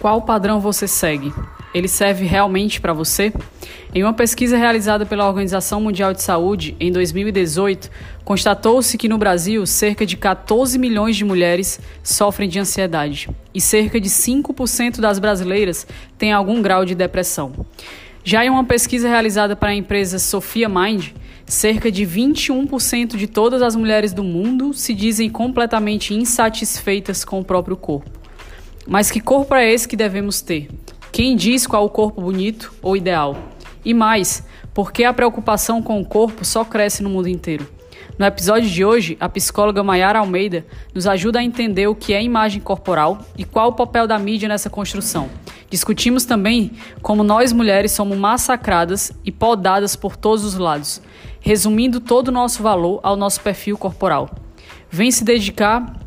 Qual padrão você segue? Ele serve realmente para você? Em uma pesquisa realizada pela Organização Mundial de Saúde em 2018, constatou-se que no Brasil cerca de 14 milhões de mulheres sofrem de ansiedade e cerca de 5% das brasileiras têm algum grau de depressão. Já em uma pesquisa realizada para a empresa Sofia Mind, cerca de 21% de todas as mulheres do mundo se dizem completamente insatisfeitas com o próprio corpo. Mas que corpo é esse que devemos ter? Quem diz qual o corpo bonito ou ideal? E mais, por que a preocupação com o corpo só cresce no mundo inteiro? No episódio de hoje, a psicóloga Mayara Almeida nos ajuda a entender o que é imagem corporal e qual o papel da mídia nessa construção. Discutimos também como nós mulheres somos massacradas e podadas por todos os lados, resumindo todo o nosso valor ao nosso perfil corporal. Vem se dedicar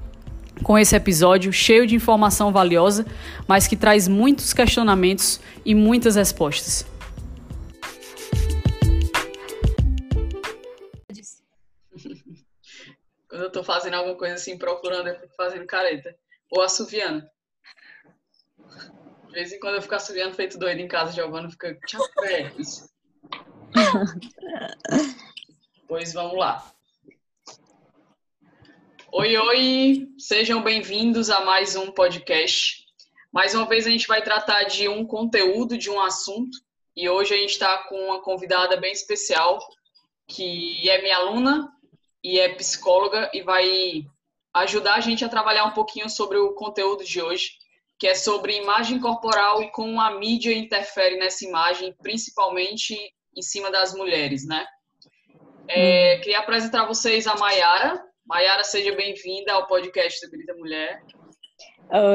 com esse episódio cheio de informação valiosa, mas que traz muitos questionamentos e muitas respostas. Quando eu tô fazendo alguma coisa assim, procurando, eu fico fazendo careta. Ou assoviando. De vez em quando eu fico assoviando feito doido em casa, Giovanna fica isso. pois vamos lá. Oi, oi, sejam bem-vindos a mais um podcast. Mais uma vez a gente vai tratar de um conteúdo, de um assunto, e hoje a gente está com uma convidada bem especial, que é minha aluna e é psicóloga e vai ajudar a gente a trabalhar um pouquinho sobre o conteúdo de hoje, que é sobre imagem corporal e como a mídia interfere nessa imagem, principalmente em cima das mulheres, né? É, queria apresentar a vocês a Mayara. Mayara, seja bem-vinda ao podcast do Grita Mulher.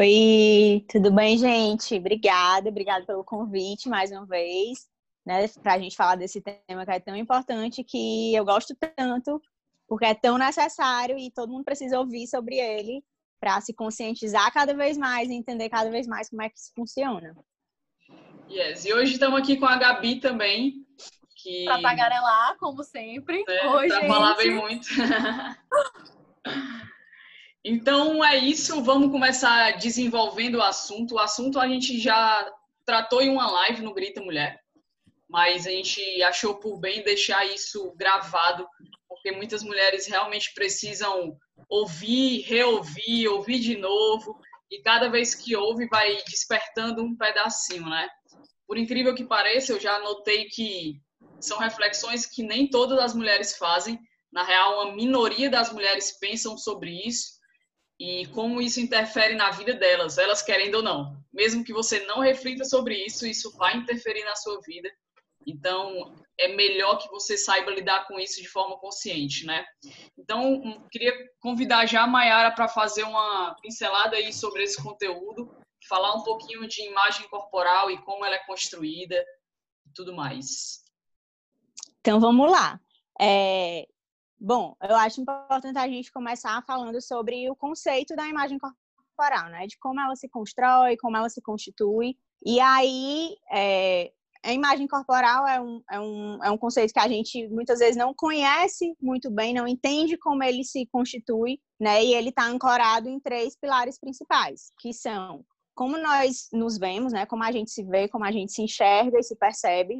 Oi, tudo bem, gente? Obrigada, obrigada pelo convite mais uma vez, né, para a gente falar desse tema que é tão importante, que eu gosto tanto, porque é tão necessário e todo mundo precisa ouvir sobre ele para se conscientizar cada vez mais e entender cada vez mais como é que isso funciona. Yes, e hoje estamos aqui com a Gabi também, que... Pra tagarelar, como sempre. É, Oi, pra gente. falar bem muito. então é isso, vamos começar desenvolvendo o assunto. O assunto a gente já tratou em uma live no Grita Mulher, mas a gente achou por bem deixar isso gravado, porque muitas mulheres realmente precisam ouvir, reouvir, ouvir de novo, e cada vez que ouve vai despertando um pedacinho, né? Por incrível que pareça, eu já notei que são reflexões que nem todas as mulheres fazem. Na real, uma minoria das mulheres pensam sobre isso e como isso interfere na vida delas, elas querendo ou não. Mesmo que você não reflita sobre isso, isso vai interferir na sua vida. Então, é melhor que você saiba lidar com isso de forma consciente, né? Então, hum, queria convidar já a Mayara para fazer uma pincelada aí sobre esse conteúdo, falar um pouquinho de imagem corporal e como ela é construída e tudo mais. Então vamos lá. É, bom, eu acho importante a gente começar falando sobre o conceito da imagem corporal, né? De como ela se constrói, como ela se constitui. E aí, é, a imagem corporal é um, é, um, é um conceito que a gente muitas vezes não conhece muito bem, não entende como ele se constitui, né? E ele está ancorado em três pilares principais, que são como nós nos vemos, né? Como a gente se vê, como a gente se enxerga e se percebe,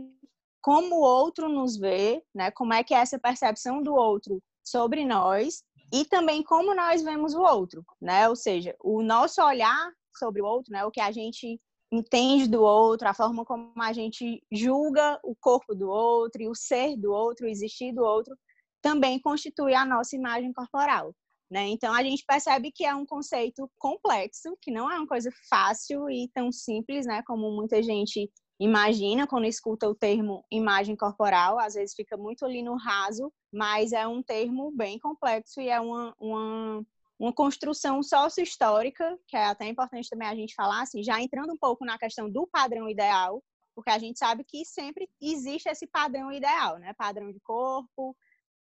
como o outro nos vê, né? Como é que é essa percepção do outro sobre nós e também como nós vemos o outro, né? Ou seja, o nosso olhar sobre o outro, né? O que a gente entende do outro, a forma como a gente julga o corpo do outro e o ser do outro, o existir do outro, também constitui a nossa imagem corporal. Né? Então a gente percebe que é um conceito complexo, que não é uma coisa fácil e tão simples, né? Como muita gente imagina quando escuta o termo imagem corporal, às vezes fica muito ali no raso, mas é um termo bem complexo e é uma, uma, uma construção sócio-histórica, que é até importante também a gente falar, assim, já entrando um pouco na questão do padrão ideal, porque a gente sabe que sempre existe esse padrão ideal, né? Padrão de corpo,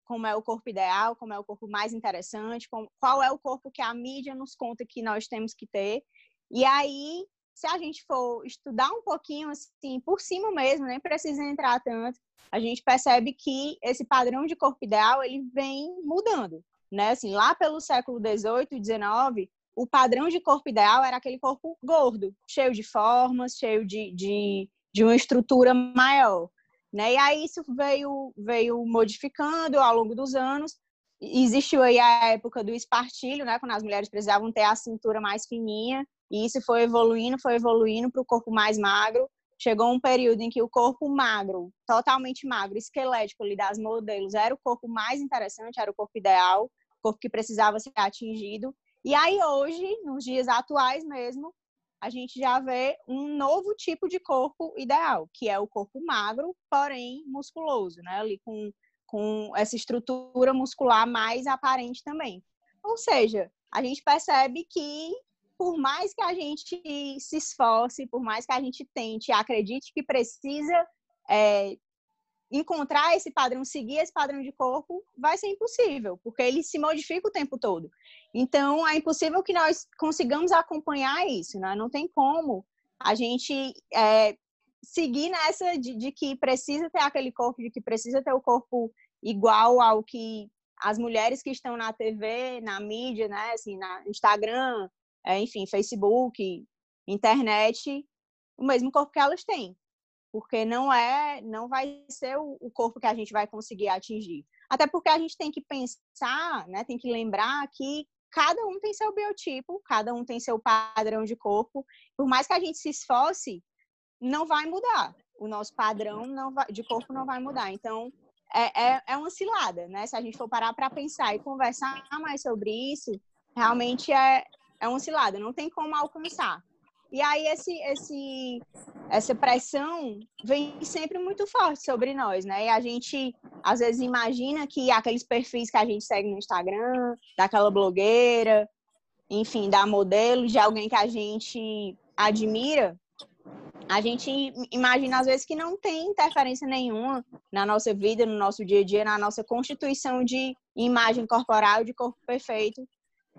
como é o corpo ideal, como é o corpo mais interessante, qual é o corpo que a mídia nos conta que nós temos que ter. E aí se a gente for estudar um pouquinho assim, por cima mesmo, nem precisa entrar tanto, a gente percebe que esse padrão de corpo ideal ele vem mudando, né? Assim, lá pelo século XVIII e XIX, o padrão de corpo ideal era aquele corpo gordo, cheio de formas, cheio de, de, de uma estrutura maior. Né? E aí isso veio, veio modificando ao longo dos anos. Existiu aí a época do espartilho, né? quando as mulheres precisavam ter a cintura mais fininha, e isso foi evoluindo, foi evoluindo para o corpo mais magro. Chegou um período em que o corpo magro, totalmente magro, esquelético ali das modelos, era o corpo mais interessante, era o corpo ideal, o corpo que precisava ser atingido. E aí hoje, nos dias atuais mesmo, a gente já vê um novo tipo de corpo ideal, que é o corpo magro, porém musculoso, né? Ali com, com essa estrutura muscular mais aparente também. Ou seja, a gente percebe que por mais que a gente se esforce, por mais que a gente tente, acredite que precisa é, encontrar esse padrão, seguir esse padrão de corpo, vai ser impossível, porque ele se modifica o tempo todo. Então, é impossível que nós consigamos acompanhar isso, né? Não tem como a gente é, seguir nessa de, de, que precisa ter aquele corpo, de que precisa ter o corpo igual ao que as mulheres que estão na TV, na mídia, né? Assim, na Instagram, é, enfim, Facebook, internet, o mesmo corpo que elas têm, porque não é, não vai ser o, corpo que a gente vai conseguir atingir. Até porque a gente tem que pensar, né, tem que lembrar que cada um tem seu biotipo, cada um tem seu padrão de corpo. Por mais que a gente se esforce, não vai mudar. O nosso padrão vai, de corpo não vai mudar. Então, é, é, é uma cilada, né? Se a gente for parar para pensar e conversar mais sobre isso, realmente é, é uma cilada, não tem como alcançar. E aí esse, esse, essa pressão vem sempre muito forte sobre nós, né? E a gente às vezes imagina que aqueles perfis que a gente segue no Instagram, daquela blogueira, enfim, da modelo, de alguém que a gente admira, a gente imagina às vezes que não tem interferência nenhuma na nossa vida, no nosso dia a dia, na nossa constituição de imagem corporal, de corpo perfeito,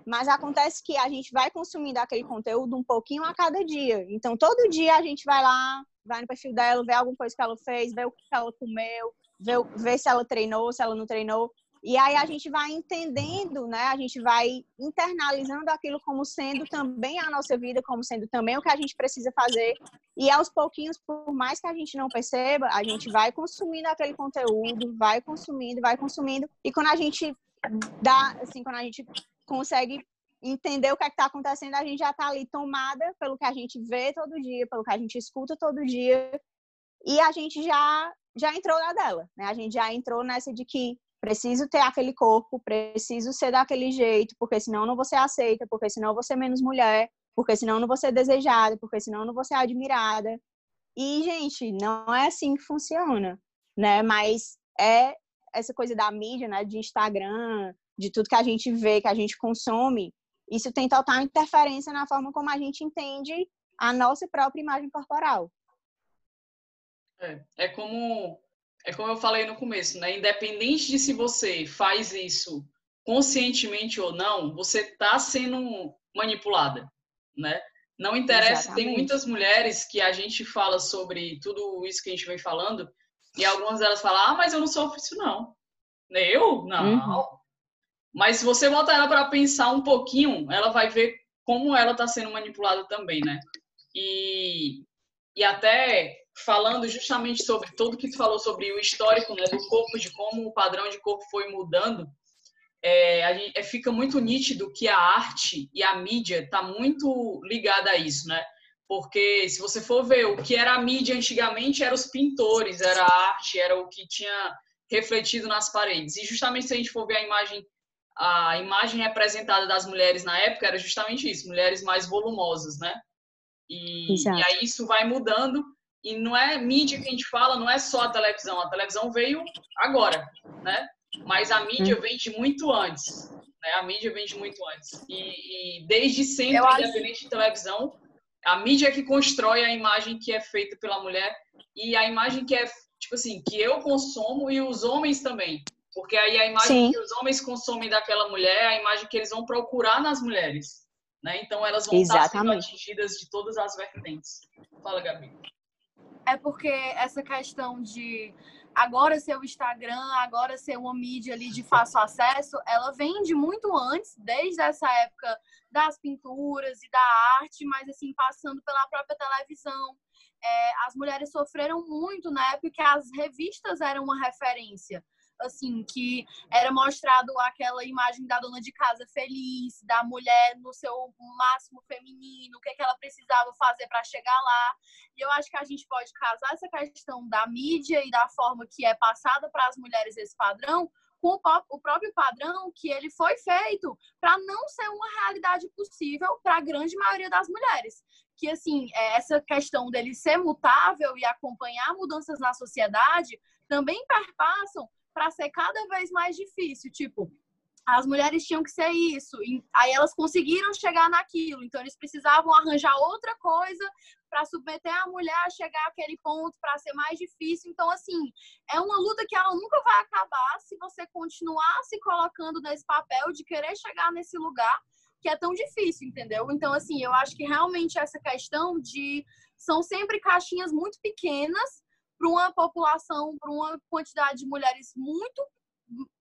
mas acontece que a gente vai consumindo aquele conteúdo um pouquinho a cada dia. Então, todo dia a gente vai lá, vai no perfil dela, vê alguma coisa que ela fez, vê o que ela comeu, vê, vê se ela treinou, se ela não treinou. E aí a gente vai entendendo, né? A gente vai internalizando aquilo como sendo também a nossa vida, como sendo também o que a gente precisa fazer. E aos pouquinhos, por mais que a gente não perceba, a gente vai consumindo aquele conteúdo, vai consumindo, vai consumindo. E quando a gente dá, assim, quando a gente consegue entender o que é está acontecendo, a gente já está ali tomada pelo que a gente vê todo dia, pelo que a gente escuta todo dia, e a gente já já entrou na dela, né? A gente já entrou nessa de que preciso ter aquele corpo, preciso ser daquele jeito, porque senão não ser aceita, porque senão vou ser menos mulher, porque senão não vou ser desejada, porque senão não vou ser admirada. E, gente, não é assim que funciona, né? Mas é essa coisa da mídia, né? De Instagram, de tudo que a gente vê, que a gente consome, isso tem total interferência na forma como a gente entende a nossa própria imagem corporal. É, é como é como eu falei no começo, né? Independente de se você faz isso conscientemente ou não, você está sendo manipulada, né? Não interessa, Exatamente. tem muitas mulheres que a gente fala sobre tudo isso que a gente vem falando, e algumas delas falam, ah, mas eu não sofro isso não. Eu? Não. Uhum. Mas se você botar ela para pensar um pouquinho, ela vai ver como ela está sendo manipulada também, né? E, e até falando justamente sobre tudo que tu falou sobre o histórico né, do corpo, de como o padrão de corpo foi mudando, é, gente, é, fica muito nítido que a arte e a mídia está muito ligada a isso, né? Porque se você for ver o que era a mídia antigamente, eram os pintores, era a arte, era o que tinha refletido nas paredes. E justamente se a gente for ver a imagem a imagem representada das mulheres na época era justamente isso, mulheres mais volumosas, né? E, e, aí isso vai mudando e não é mídia que a gente fala, não é só a televisão, a televisão veio agora, né? Mas a mídia hum. vem de muito antes, né? A mídia vem de muito antes e, e desde sempre, Eu independente acho... de televisão, a mídia é que constrói a imagem que é feita pela mulher e a imagem que é tipo assim que eu consumo e os homens também. Porque aí a imagem Sim. que os homens consomem daquela mulher é a imagem que eles vão procurar nas mulheres. Né? Então elas vão Exatamente. estar sendo atingidas de todas as vertentes. Fala, Gabi. É porque essa questão de agora ser o Instagram, agora ser uma mídia ali de fácil acesso, ela vem de muito antes, desde essa época das pinturas e da arte, mas assim, passando pela própria televisão. É, as mulheres sofreram muito na época que as revistas eram uma referência assim, que era mostrado aquela imagem da dona de casa feliz, da mulher no seu máximo feminino, o que, é que ela precisava fazer para chegar lá. E eu acho que a gente pode casar essa questão da mídia e da forma que é passada para as mulheres esse padrão com o próprio padrão que ele foi feito para não ser uma realidade possível para a grande maioria das mulheres. Que, assim, é, essa questão dele ser mutável e acompanhar mudanças na sociedade também perpassam para ser cada vez mais difícil. Tipo, as mulheres tinham que ser isso, aí elas conseguiram chegar naquilo, então eles precisavam arranjar outra coisa para submeter a mulher a chegar àquele ponto, para ser mais difícil. Então, assim, é uma luta que ela nunca vai acabar se você continuar se colocando nesse papel de querer chegar nesse lugar que é tão difícil, entendeu? Então, assim, eu acho que realmente essa questão de. São sempre caixinhas muito pequenas para uma população, para uma quantidade de mulheres muito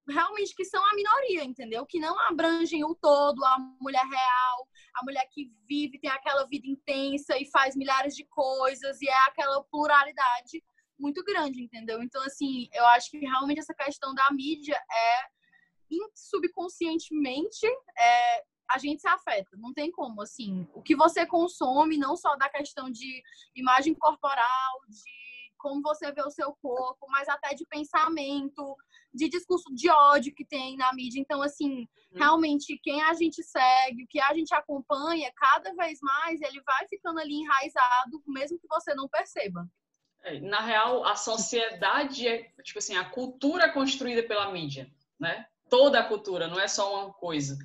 realmente que são a minoria, entendeu? Que não abrangem o todo, a mulher real, a mulher que vive, tem aquela vida intensa e faz milhares de coisas e é aquela pluralidade muito grande, entendeu? Então, assim, eu acho que realmente essa questão da mídia é subconscientemente é, a gente se afeta, não tem como, assim, o que você consome, não só da questão de imagem corporal, de como você vê o seu corpo, mas até de pensamento, de discurso de ódio que tem na mídia. Então, assim, hum. realmente, quem a gente segue, o que a gente acompanha, cada vez mais ele vai ficando ali enraizado, mesmo que você não perceba. É, na real, a sociedade é, tipo assim, a cultura é construída pela mídia, né? Toda a cultura, não é só uma coisa.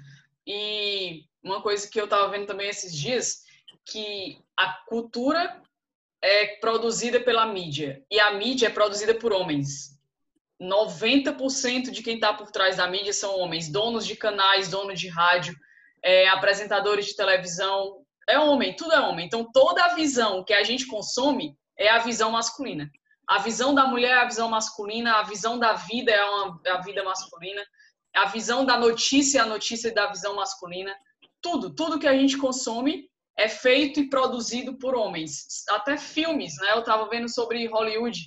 E uma coisa que eu tava vendo também esses dias, que a cultura é produzida pela mídia e a mídia é produzida por homens. 90% de quem está por trás da mídia são homens, donos de canais, donos de rádio, é, apresentadores de televisão, é homem, tudo é homem. Então toda a visão que a gente consome é a visão masculina. A visão da mulher é a visão masculina, a visão da vida é, uma, é a vida masculina, a visão da notícia é a notícia da visão masculina. Tudo, tudo que a gente consome é feito e produzido por homens. Até filmes, né? Eu estava vendo sobre Hollywood,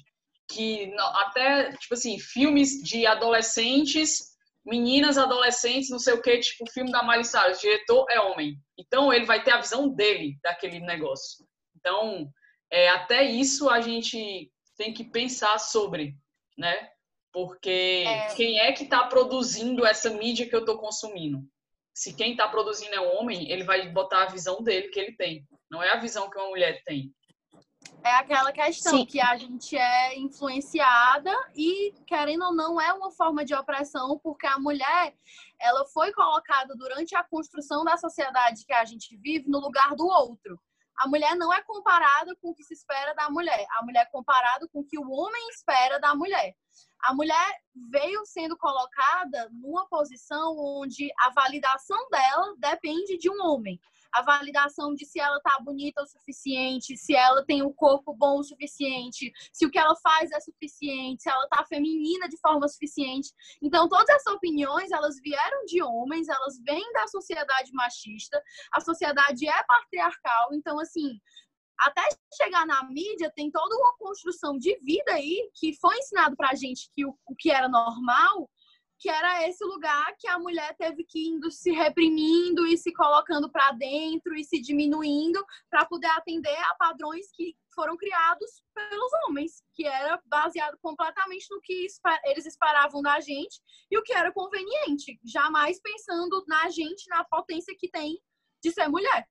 que até, tipo assim, filmes de adolescentes, meninas adolescentes, não sei o que, tipo, filme da Miley Cyrus, o diretor é homem. Então, ele vai ter a visão dele, daquele negócio. Então, é, até isso a gente tem que pensar sobre, né? Porque é... quem é que está produzindo essa mídia que eu estou consumindo? Se quem está produzindo é um homem, ele vai botar a visão dele que ele tem. Não é a visão que uma mulher tem. É aquela questão Sim. que a gente é influenciada e, querendo ou não, é uma forma de opressão, porque a mulher ela foi colocada durante a construção da sociedade que a gente vive no lugar do outro. A mulher não é comparada com o que se espera da mulher. A mulher é comparada com o que o homem espera da mulher a mulher veio sendo colocada numa posição onde a validação dela depende de um homem. A validação de se ela tá bonita o suficiente, se ela tem o um corpo bom o suficiente, se o que ela faz é suficiente, se ela tá feminina de forma suficiente. Então, todas essas opiniões, elas vieram de homens, elas vêm da sociedade machista. A sociedade é patriarcal, então assim, até chegar na mídia, tem toda uma construção de vida aí que foi ensinado pra gente que o, o que era normal, que era esse lugar que a mulher teve que indo se reprimindo e se colocando para dentro e se diminuindo para poder atender a padrões que foram criados pelos homens, que era baseado completamente no que eles esperavam da gente e o que era conveniente, jamais pensando na gente, na potência que tem de ser mulher.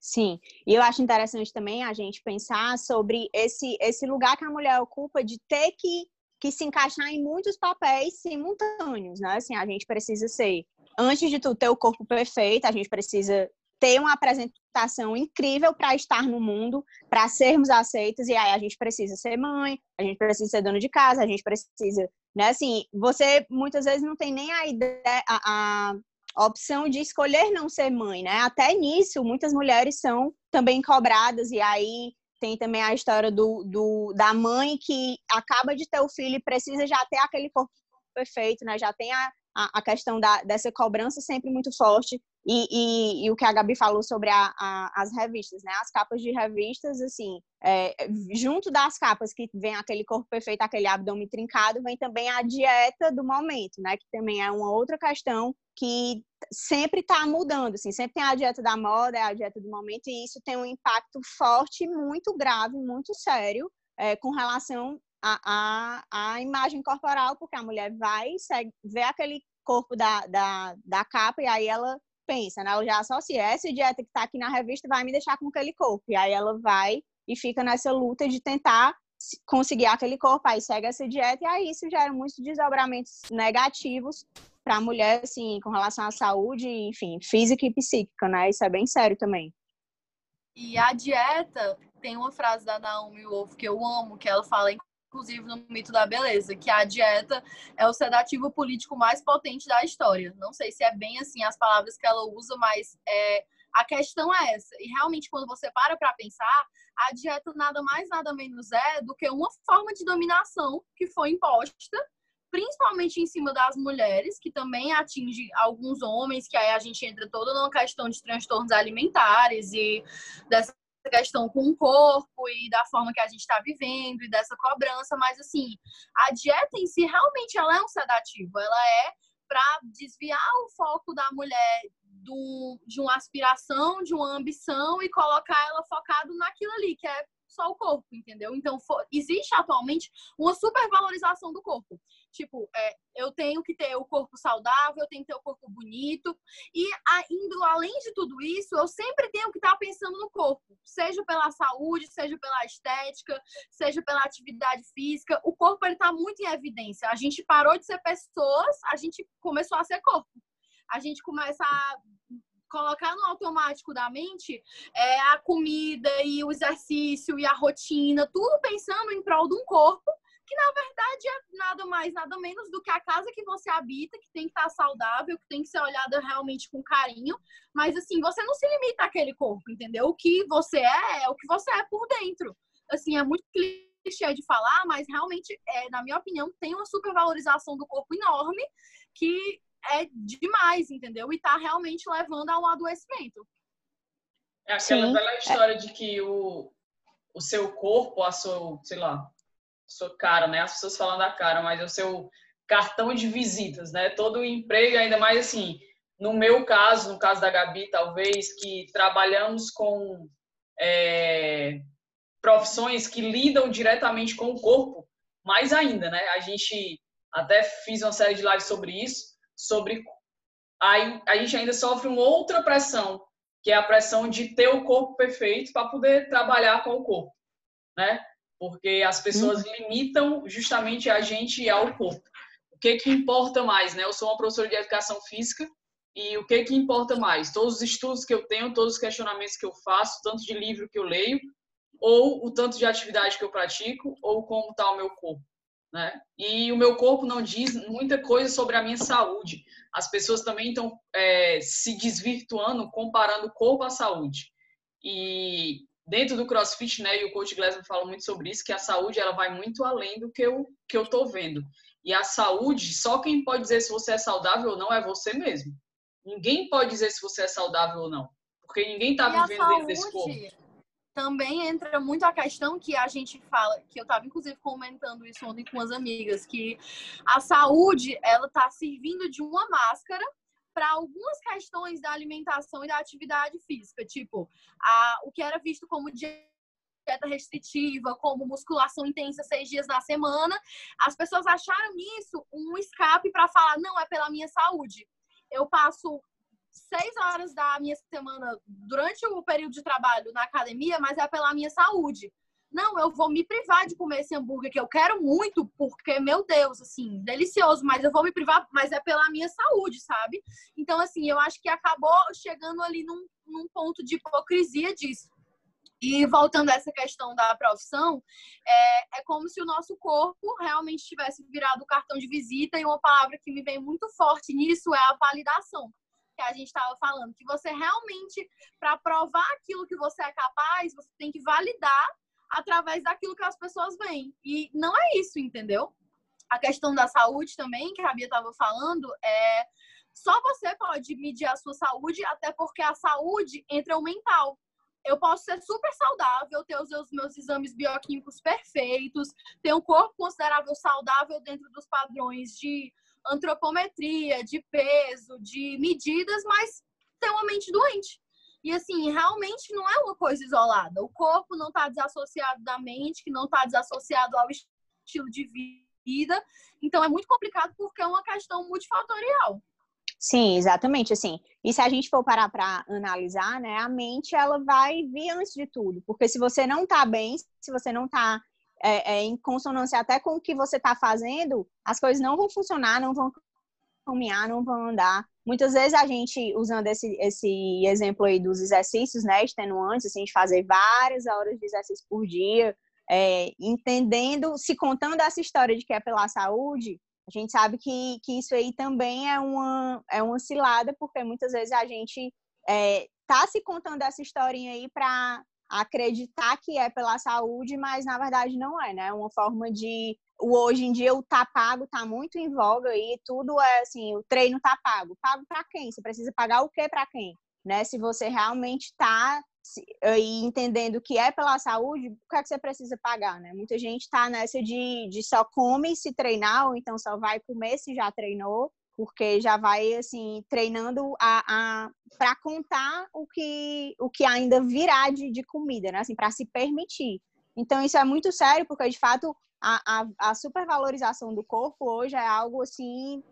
Sim, e eu acho interessante também a gente pensar sobre esse, esse lugar que a mulher ocupa de ter que, que se encaixar em muitos papéis simultâneos, né? Assim, a gente precisa ser, antes de tudo, ter o corpo perfeito, a gente precisa ter uma apresentação incrível para estar no mundo, para sermos aceitos, e aí a gente precisa ser mãe, a gente precisa ser dono de casa, a gente precisa, né? Assim, você muitas vezes não tem nem a ideia, a a opção de escolher não ser mãe, né? Até nisso, muitas mulheres são também cobradas e aí tem também a história do, do, da mãe que acaba de ter o filho e precisa já ter aquele corpo perfeito, né? Já tem a, a, a questão da, dessa cobrança sempre muito forte. E, e, e, o que a Gabi falou sobre a, a, as revistas, né? As capas de revistas, assim, é, junto das capas que vem aquele corpo perfeito, aquele abdômen trincado, vem também a dieta do momento, né? Que também é uma outra questão que sempre está mudando, assim, sempre tem a dieta da moda, é a dieta do momento, e isso tem um impacto forte, muito grave, muito sério, é, com relação à, à, imagem corporal, porque a mulher vai, segue, vê aquele corpo da, da, da capa e aí ela pensa, né? Ela já associa essa dieta que está aqui na revista vai me deixar com aquele corpo. E aí ela vai e fica nessa luta de tentar conseguir aquele corpo, aí segue essa dieta e aí isso gera muitos desdobramentos negativos para a mulher, assim, com relação à saúde, enfim, física e psíquica, né? Isso é bem sério também. E a dieta, tem uma frase da Naomi Wolf que eu amo, que ela fala, inclusive no mito da beleza, que a dieta é o sedativo político mais potente da história. Não sei se é bem assim as palavras que ela usa, mas é, a questão é essa. E realmente, quando você para para pensar, a dieta nada mais, nada menos é do que uma forma de dominação que foi imposta principalmente em cima das mulheres, que também atinge alguns homens, que aí a gente entra toda numa questão de transtornos alimentares e dessa questão com o corpo e da forma que a gente está vivendo e dessa cobrança, mas assim, a dieta em si realmente ela é um sedativo, ela é para desviar o foco da mulher do, de uma aspiração, de uma ambição e colocar ela focado naquilo ali, que é só o corpo, entendeu? Então, for, existe atualmente uma supervalorização do corpo. Tipo, é, eu tenho que ter o corpo saudável, eu tenho que ter o corpo bonito. E indo além de tudo isso, eu sempre tenho que estar pensando no corpo. Seja pela saúde, seja pela estética, seja pela atividade física. O corpo, ele tá muito em evidência. A gente parou de ser pessoas, a gente começou a ser corpo. A gente começa a colocar no automático da mente é, a comida e o exercício e a rotina, tudo pensando em prol de um corpo que na verdade é nada mais, nada menos do que a casa que você habita, que tem que estar saudável, que tem que ser olhada realmente com carinho. Mas assim, você não se limita àquele corpo, entendeu? O que você é, é o que você é por dentro. Assim, é muito clichê de falar, mas realmente, é, na minha opinião, tem uma supervalorização do corpo enorme que é demais, entendeu? E tá realmente levando a um adoecimento. É aquela Sim. bela história de que o, o seu corpo, a sua, sei lá, sua cara, né? As pessoas falam da cara, mas é o seu cartão de visitas, né? Todo emprego, ainda mais assim, no meu caso, no caso da Gabi, talvez, que trabalhamos com é, profissões que lidam diretamente com o corpo, mais ainda, né? A gente até fiz uma série de lives sobre isso, sobre aí a gente ainda sofre uma outra pressão, que é a pressão de ter o corpo perfeito para poder trabalhar com o corpo, né? Porque as pessoas hum. limitam justamente a gente ao corpo. O que que importa mais, né? Eu sou uma professora de educação física e o que que importa mais? Todos os estudos que eu tenho, todos os questionamentos que eu faço, tanto de livro que eu leio, ou o tanto de atividade que eu pratico, ou como está o meu corpo né? E o meu corpo não diz muita coisa sobre a minha saúde. As pessoas também estão é, se desvirtuando, comparando o corpo à saúde. E dentro do CrossFit, né, e o coach Glasgow fala muito sobre isso, que a saúde ela vai muito além do que eu que eu tô vendo. E a saúde, só quem pode dizer se você é saudável ou não é você mesmo. Ninguém pode dizer se você é saudável ou não, porque ninguém está vivendo dentro desse corpo também entra muito a questão que a gente fala, que eu estava inclusive comentando isso ontem com as amigas, que a saúde ela está servindo de uma máscara para algumas questões da alimentação e da atividade física, tipo a, o que era visto como dieta restritiva, como musculação intensa seis dias na semana, as pessoas acharam isso um escape para falar não é pela minha saúde. Eu passo seis horas da minha semana durante o período de trabalho na academia, mas é pela minha saúde. Não, eu vou me privar de comer esse hambúrguer que eu quero muito, porque, meu Deus, assim, delicioso, mas eu vou me privar, mas é pela minha saúde, sabe? Então, assim, eu acho que acabou chegando ali num, num ponto de hipocrisia disso. E voltando a essa questão da profissão, é, é como se o nosso corpo realmente tivesse virado cartão de visita, e uma palavra que me vem muito forte nisso é a validação que a gente estava falando, que você realmente, para provar aquilo que você é capaz, você tem que validar através daquilo que as pessoas veem. E não é isso, entendeu? A questão da saúde também, que a Bia estava falando, é só você pode medir a sua saúde, até porque a saúde entra o mental. Eu posso ser super saudável, ter os meus exames bioquímicos perfeitos, ter um corpo considerável saudável dentro dos padrões de antropometria, de peso, de medidas, mas ter uma mente doente. E assim, realmente não é uma coisa isolada. O corpo não está desassociado da mente, que não está desassociado ao estilo de vida. Então é muito complicado porque é uma questão multifatorial. Sim, exatamente. Assim, e se a gente for parar para analisar, né, a mente ela vai vir antes de tudo, porque se você não está bem, se você não está é, é, em consonância até com o que você está fazendo, as coisas não vão funcionar, não vão caminhar, não vão andar. Muitas vezes a gente, usando esse, esse exemplo aí dos exercícios, né, extenuantes, assim, de fazer várias horas de exercício por dia, é, entendendo, se contando essa história de que é pela saúde, a gente sabe que, que isso aí também é uma, é uma cilada, porque muitas vezes a gente é, tá se contando essa historinha aí para acreditar que é pela saúde, mas na verdade não é, né? É uma forma de hoje em dia o tá pago tá muito em voga e tudo é assim, o treino tá pago. Pago para quem? Você precisa pagar o que para quem? Né? Se você realmente está e entendendo que é pela saúde, o que é que você precisa pagar, né? Muita gente está nessa de, de só come se treinar, ou então só vai comer se já treinou, porque já vai assim treinando a, a para contar o que o que ainda virá de, de comida, né? Assim, para se permitir. Então isso é muito sério, porque de fato a, a, a supervalorização do corpo hoje é algo assim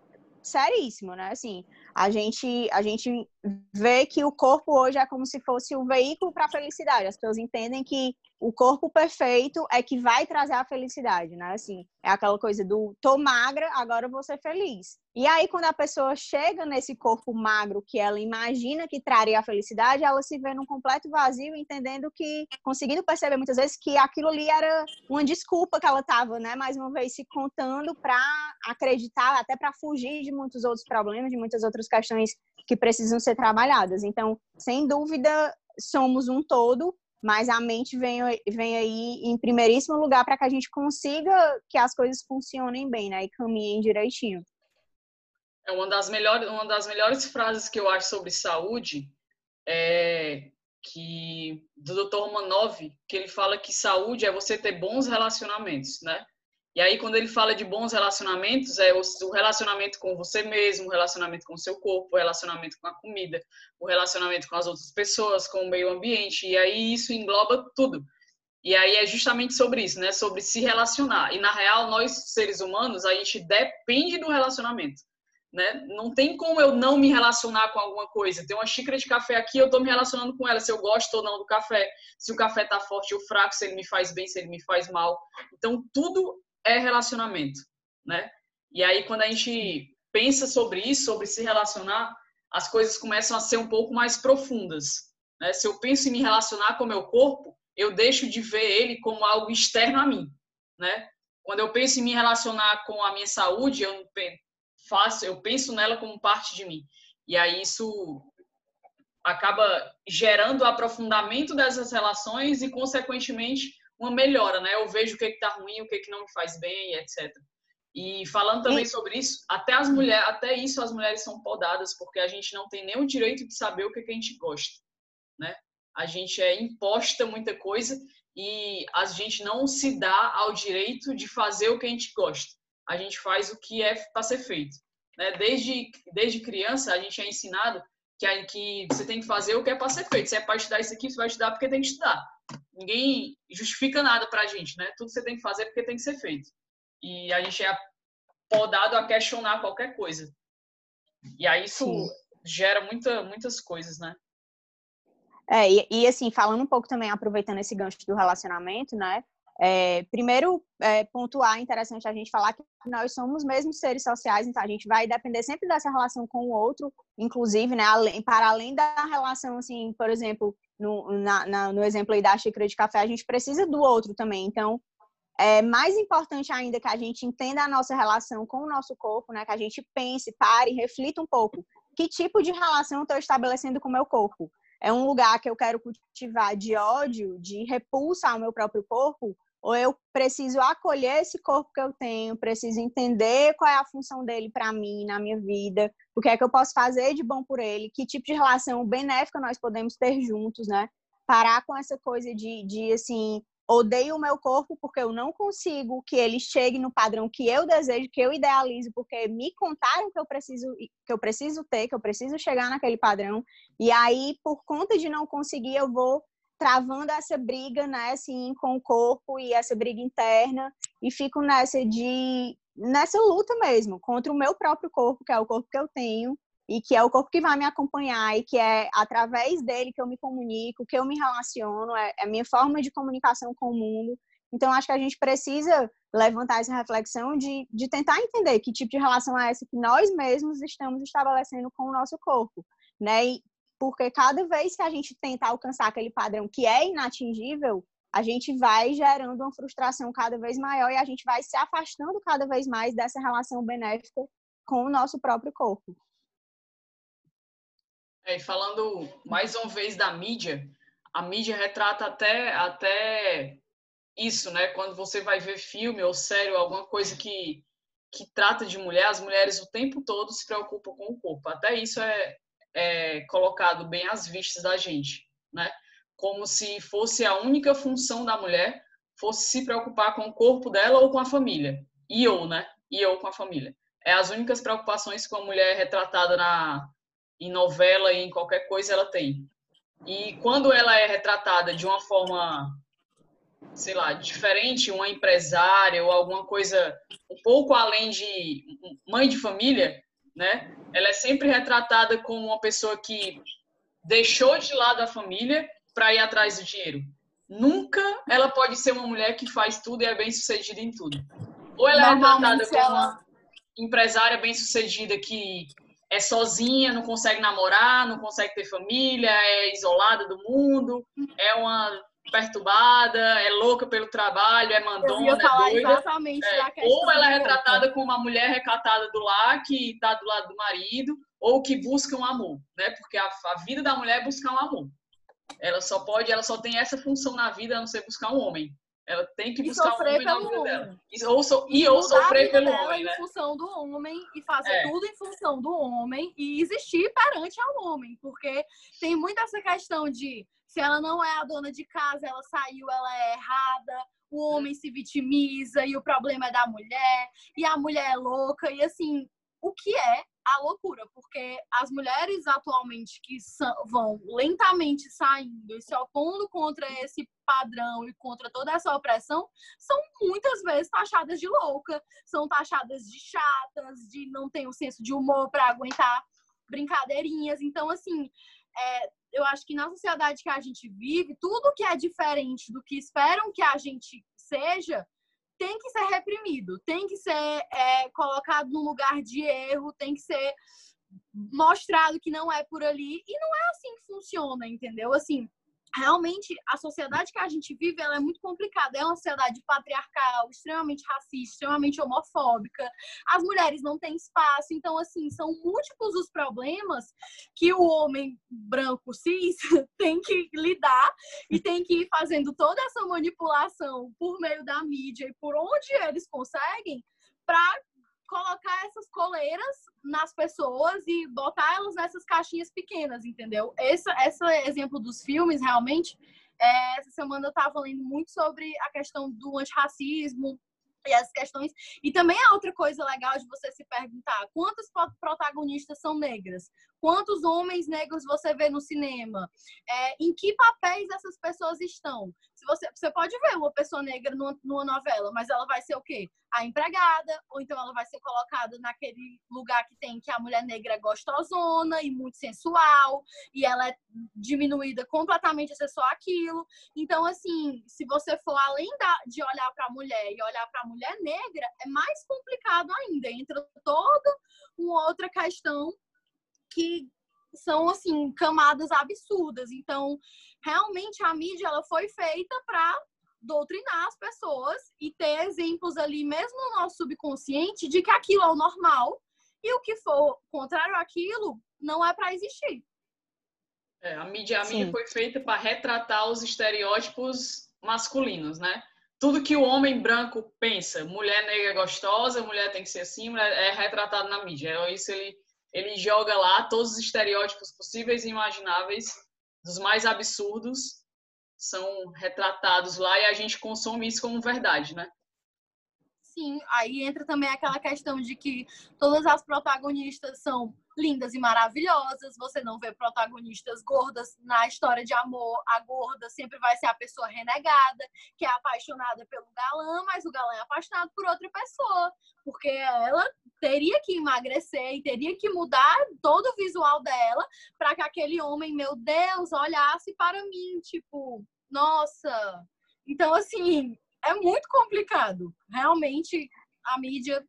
seríssimo, né? Assim, a gente, a gente vê que o corpo hoje é como se fosse o veículo para a felicidade. As pessoas entendem que o corpo perfeito é que vai trazer a felicidade, né? Assim, é aquela coisa do tô magra, agora vou ser feliz. E aí, quando a pessoa chega nesse corpo magro que ela imagina que traria a felicidade, ela se vê num completo vazio, entendendo que, conseguindo perceber muitas vezes que aquilo ali era uma desculpa que ela estava, né, mais uma vez se contando para acreditar, até para fugir de muitos outros problemas, de muitas outras questões que precisam ser trabalhadas. Então, sem dúvida, somos um todo, mas a mente vem, vem aí em primeiríssimo lugar para que a gente consiga que as coisas funcionem bem, né, e caminhem direitinho. É uma das melhores, uma das melhores frases que eu acho sobre saúde é que do Dr. Romanov, que ele fala que saúde é você ter bons relacionamentos, né? E aí quando ele fala de bons relacionamentos, é o relacionamento com você mesmo, o relacionamento com o seu corpo, o relacionamento com a comida, o relacionamento com as outras pessoas, com o meio ambiente, e aí isso engloba tudo. E aí é justamente sobre isso, né? Sobre se relacionar. E na real, nós seres humanos, a gente depende do relacionamento né? Não tem como eu não me relacionar com alguma coisa. Tem uma xícara de café aqui, eu estou me relacionando com ela, se eu gosto ou não do café, se o café está forte ou fraco, se ele me faz bem, se ele me faz mal. Então, tudo é relacionamento, né? E aí, quando a gente pensa sobre isso, sobre se relacionar, as coisas começam a ser um pouco mais profundas. Né? Se eu penso em me relacionar com o meu corpo, eu deixo de ver ele como algo externo a mim, né? Quando eu penso em me relacionar com a minha saúde, eu faço, eu penso nela como parte de mim. E aí isso acaba gerando aprofundamento dessas relações e, consequentemente, uma melhora, né? Eu vejo o que está ruim, o que, que não me faz bem, etc. E falando também sobre isso, até as mulheres, até isso as mulheres são podadas, porque a gente não tem nem o direito de saber o que, que a gente gosta, né? A gente é imposta muita coisa e a gente não se dá ao direito de fazer o que a gente gosta a gente faz o que é para ser feito. Né? Desde, desde criança, a gente é ensinado que, que você tem que fazer o que é para ser feito. Se é para estudar isso aqui, você vai estudar porque tem que estudar. Ninguém justifica nada para a gente, né? Tudo que você tem que fazer é porque tem que ser feito. E a gente é podado a questionar qualquer coisa. E aí isso Sim. gera muita, muitas coisas, né? É, e, e, assim, falando um pouco também, aproveitando esse gancho do relacionamento, né? É, primeiro, é, pontuar, interessante a gente falar que nós somos mesmo seres sociais, então a gente vai depender sempre dessa relação com o outro, inclusive, né, além, para além da relação, assim, por exemplo, no, na, na, no exemplo aí da xícara de café, a gente precisa do outro também, então é mais importante ainda que a gente entenda a nossa relação com o nosso corpo, né, que a gente pense, pare, reflita um pouco, que tipo de relação eu estou estabelecendo com o meu corpo? é um lugar que eu quero cultivar de ódio, de repulsa ao meu próprio corpo, ou eu preciso acolher esse corpo que eu tenho, preciso entender qual é a função dele para mim, na minha vida, o que é que eu posso fazer de bom por ele, que tipo de relação benéfica nós podemos ter juntos, né? Parar com essa coisa de, de assim, odeio o meu corpo porque eu não consigo que ele chegue no padrão que eu desejo, que eu idealizo, porque me contaram que eu preciso que eu preciso ter, que eu preciso chegar naquele padrão. E aí, por conta de não conseguir, eu vou travando essa briga, né, assim, com o corpo e essa briga interna e fico nessa de nessa luta mesmo contra o meu próprio corpo, que é o corpo que eu tenho e que é o corpo que vai me acompanhar e que é através dele que eu me comunico, que eu me relaciono, é, é a minha forma de comunicação com o mundo. Então, acho que a gente precisa levantar essa reflexão de, de tentar entender que tipo de relação é essa que nós mesmos estamos estabelecendo com o nosso corpo, né? E porque cada vez que a gente tenta alcançar aquele padrão que é inatingível, a gente vai gerando uma frustração cada vez maior e a gente vai se afastando cada vez mais dessa relação benéfica com o nosso próprio corpo. É, falando mais uma vez da mídia, a mídia retrata até, até isso, né? Quando você vai ver filme ou série ou alguma coisa que, que trata de mulher, as mulheres o tempo todo se preocupam com o corpo. Até isso é, é, colocado bem às vistas da gente, né? Como se fosse a única função da mulher fosse se preocupar com o corpo dela ou com a família. E eu, né? E eu com a família. É as únicas preocupações que uma mulher retratada na em novela e em qualquer coisa ela tem. E quando ela é retratada de uma forma, sei lá, diferente, uma empresária ou alguma coisa um pouco além de mãe de família, né? Ela é sempre retratada como uma pessoa que deixou de lado a família para ir atrás do dinheiro. Nunca ela pode ser uma mulher que faz tudo e é bem sucedida em tudo. Ou ela é retratada como uma empresária bem sucedida que é sozinha, não consegue namorar, não consegue ter família, é isolada do mundo, é uma perturbada, é louca pelo trabalho, é mandona, é doida. É. Ou ela é retratada como uma mulher recatada do lar, que está do lado do marido, ou que busca um amor, né? Porque a, a, vida da mulher é buscar um amor. Ela só pode, ela só tem essa função na vida, a não ser buscar um homem. Ela tem que buscar um homem na vida homem. dela. E, ou, so, e, ou sofrer pelo homem, né? em função do homem e fazer é. tudo em função do homem e existir perante ao homem, porque tem muito essa questão de se ela não é a dona de casa, ela saiu, ela é errada, o homem se vitimiza e o problema é da mulher, e a mulher é louca, e assim, o que é a loucura? Porque as mulheres atualmente que são, vão lentamente saindo e se opondo contra esse padrão e contra toda essa opressão, são muitas vezes taxadas de louca, são taxadas de chatas, de não ter o senso de humor para aguentar brincadeirinhas. Então, assim, é, eu acho que na sociedade que a gente vive, tudo que é diferente do que esperam que a gente seja, tem que ser reprimido, tem que ser é, colocado no lugar de erro, tem que ser mostrado que não é por ali. E não é assim que funciona, entendeu? Assim, realmente a sociedade que a gente vive ela é muito complicada. É uma sociedade patriarcal, extremamente racista, extremamente homofóbica. As mulheres não têm espaço. Então, assim, são múltiplos os problemas que o homem branco cis tem que lidar e tem que ir fazendo toda essa manipulação por meio da mídia e por onde eles conseguem para colocar essas coleiras nas pessoas e botar elas nessas caixinhas pequenas, entendeu? Esse, esse exemplo dos filmes, realmente, é, essa semana eu estava lendo muito sobre a questão do antirracismo, e as questões. E também é outra coisa legal de você se perguntar: quantas protagonistas são negras? Quantos homens negros você vê no cinema? É, em que papéis essas pessoas estão? Se você, você pode ver uma pessoa negra numa, numa, novela, mas ela vai ser o quê? A empregada, ou então ela vai ser colocada naquele lugar que tem que a mulher negra é gostosona e muito sensual, e ela é diminuída completamente a ser só aquilo. Então, assim, se você for além da, de olhar para a mulher e olhar para a mulher negra, é mais complicado ainda. Entra toda uma outra questão que são assim camadas absurdas. Então, realmente a mídia ela foi feita para doutrinar as pessoas e ter exemplos ali mesmo no nosso subconsciente de que aquilo é o normal e o que for contrário àquilo não é para existir. É, a mídia, a mídia foi feita para retratar os estereótipos masculinos, né? Tudo que o homem branco pensa, mulher negra é gostosa, mulher tem que ser assim, é retratado na mídia. É isso ele, ele joga lá todos os estereótipos possíveis e imagináveis, dos mais absurdos, são retratados lá e a gente consome isso como verdade, né? Sim, aí entra também aquela questão de que todas as protagonistas são lindas e maravilhosas. Você não vê protagonistas gordas na história de amor. A gorda sempre vai ser a pessoa renegada, que é apaixonada pelo galã, mas o galã é apaixonado por outra pessoa, porque ela teria que emagrecer e teria que mudar todo o visual dela para que aquele homem, meu Deus, olhasse para mim, tipo, nossa. Então, assim, é muito complicado. Realmente, a mídia.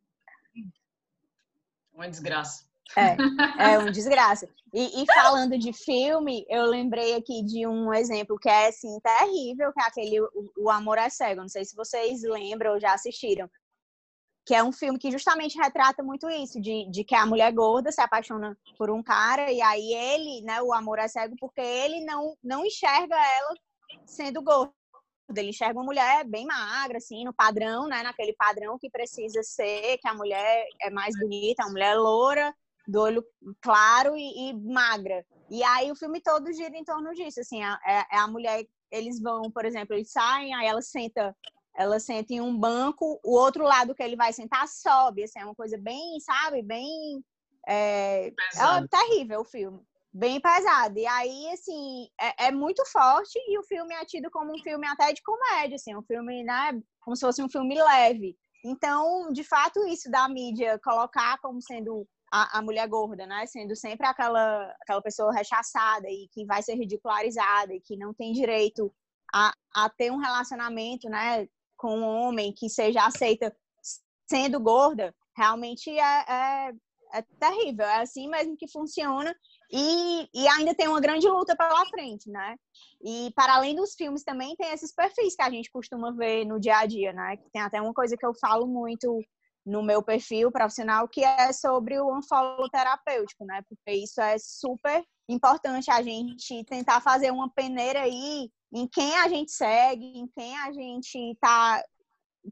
Uma desgraça. É, é um desgraça. E, e, falando de filme, eu lembrei aqui de um exemplo que é assim terrível, que é aquele o, o, Amor é Cego. Não sei se vocês lembram ou já assistiram. Que é um filme que justamente retrata muito isso, de, de que a mulher gorda se apaixona por um cara, e aí ele, né, o amor é cego, porque ele não, não enxerga ela sendo gorda. Ele enxerga uma mulher bem magra, assim, no padrão, né? Naquele padrão que precisa ser, que a mulher é mais bonita, a mulher é loura, do olho claro e, e, magra. E aí o filme todo gira em torno disso, assim, é, é a mulher, eles vão, por exemplo, eles saem, aí ela senta, ela senta em um banco, o outro lado que ele vai sentar sobe, assim, é uma coisa bem, sabe, bem é, é terrível o filme, bem pesado. E aí, assim, é, é, muito forte e o filme é tido como um filme até de comédia, assim, um filme, né, como se fosse um filme leve. Então, de fato, isso da mídia colocar como sendo a, a, mulher gorda, né? Sendo sempre aquela, aquela pessoa rechaçada e que vai ser ridicularizada e que não tem direito a, a ter um relacionamento, né? Com um homem que seja aceita sendo gorda, realmente é, é, é terrível. É assim mesmo que funciona. E, e ainda tem uma grande luta pela frente, né? E para além dos filmes também tem esses perfis que a gente costuma ver no dia a dia, né? Tem até uma coisa que eu falo muito no meu perfil profissional, que é sobre o unfollow terapêutico, né? Porque isso é super importante a gente tentar fazer uma peneira aí em quem a gente segue, em quem a gente está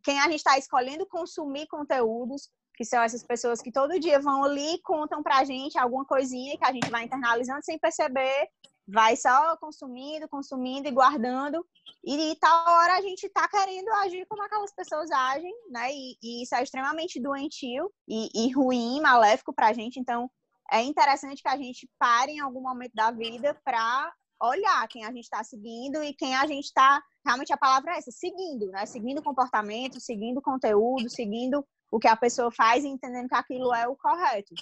quem a gente está escolhendo consumir conteúdos, que são essas pessoas que todo dia vão ali e contam pra gente alguma coisinha que a gente vai internalizando sem perceber vai só consumindo, consumindo e guardando. E tal hora a gente tá querendo agir como aquelas pessoas agem, né? E, e isso é extremamente doentio e, e ruim, maléfico pra gente. Então, é interessante que a gente pare em algum momento da vida para olhar quem a gente está seguindo e quem a gente está. Realmente a palavra é essa, seguindo, né? Seguindo comportamento, seguindo conteúdo, seguindo o que a pessoa faz e entendendo que aquilo é o correto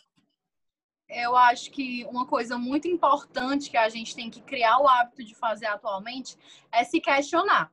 eu acho que uma coisa muito importante que a gente tem que criar o hábito de fazer atualmente é se questionar.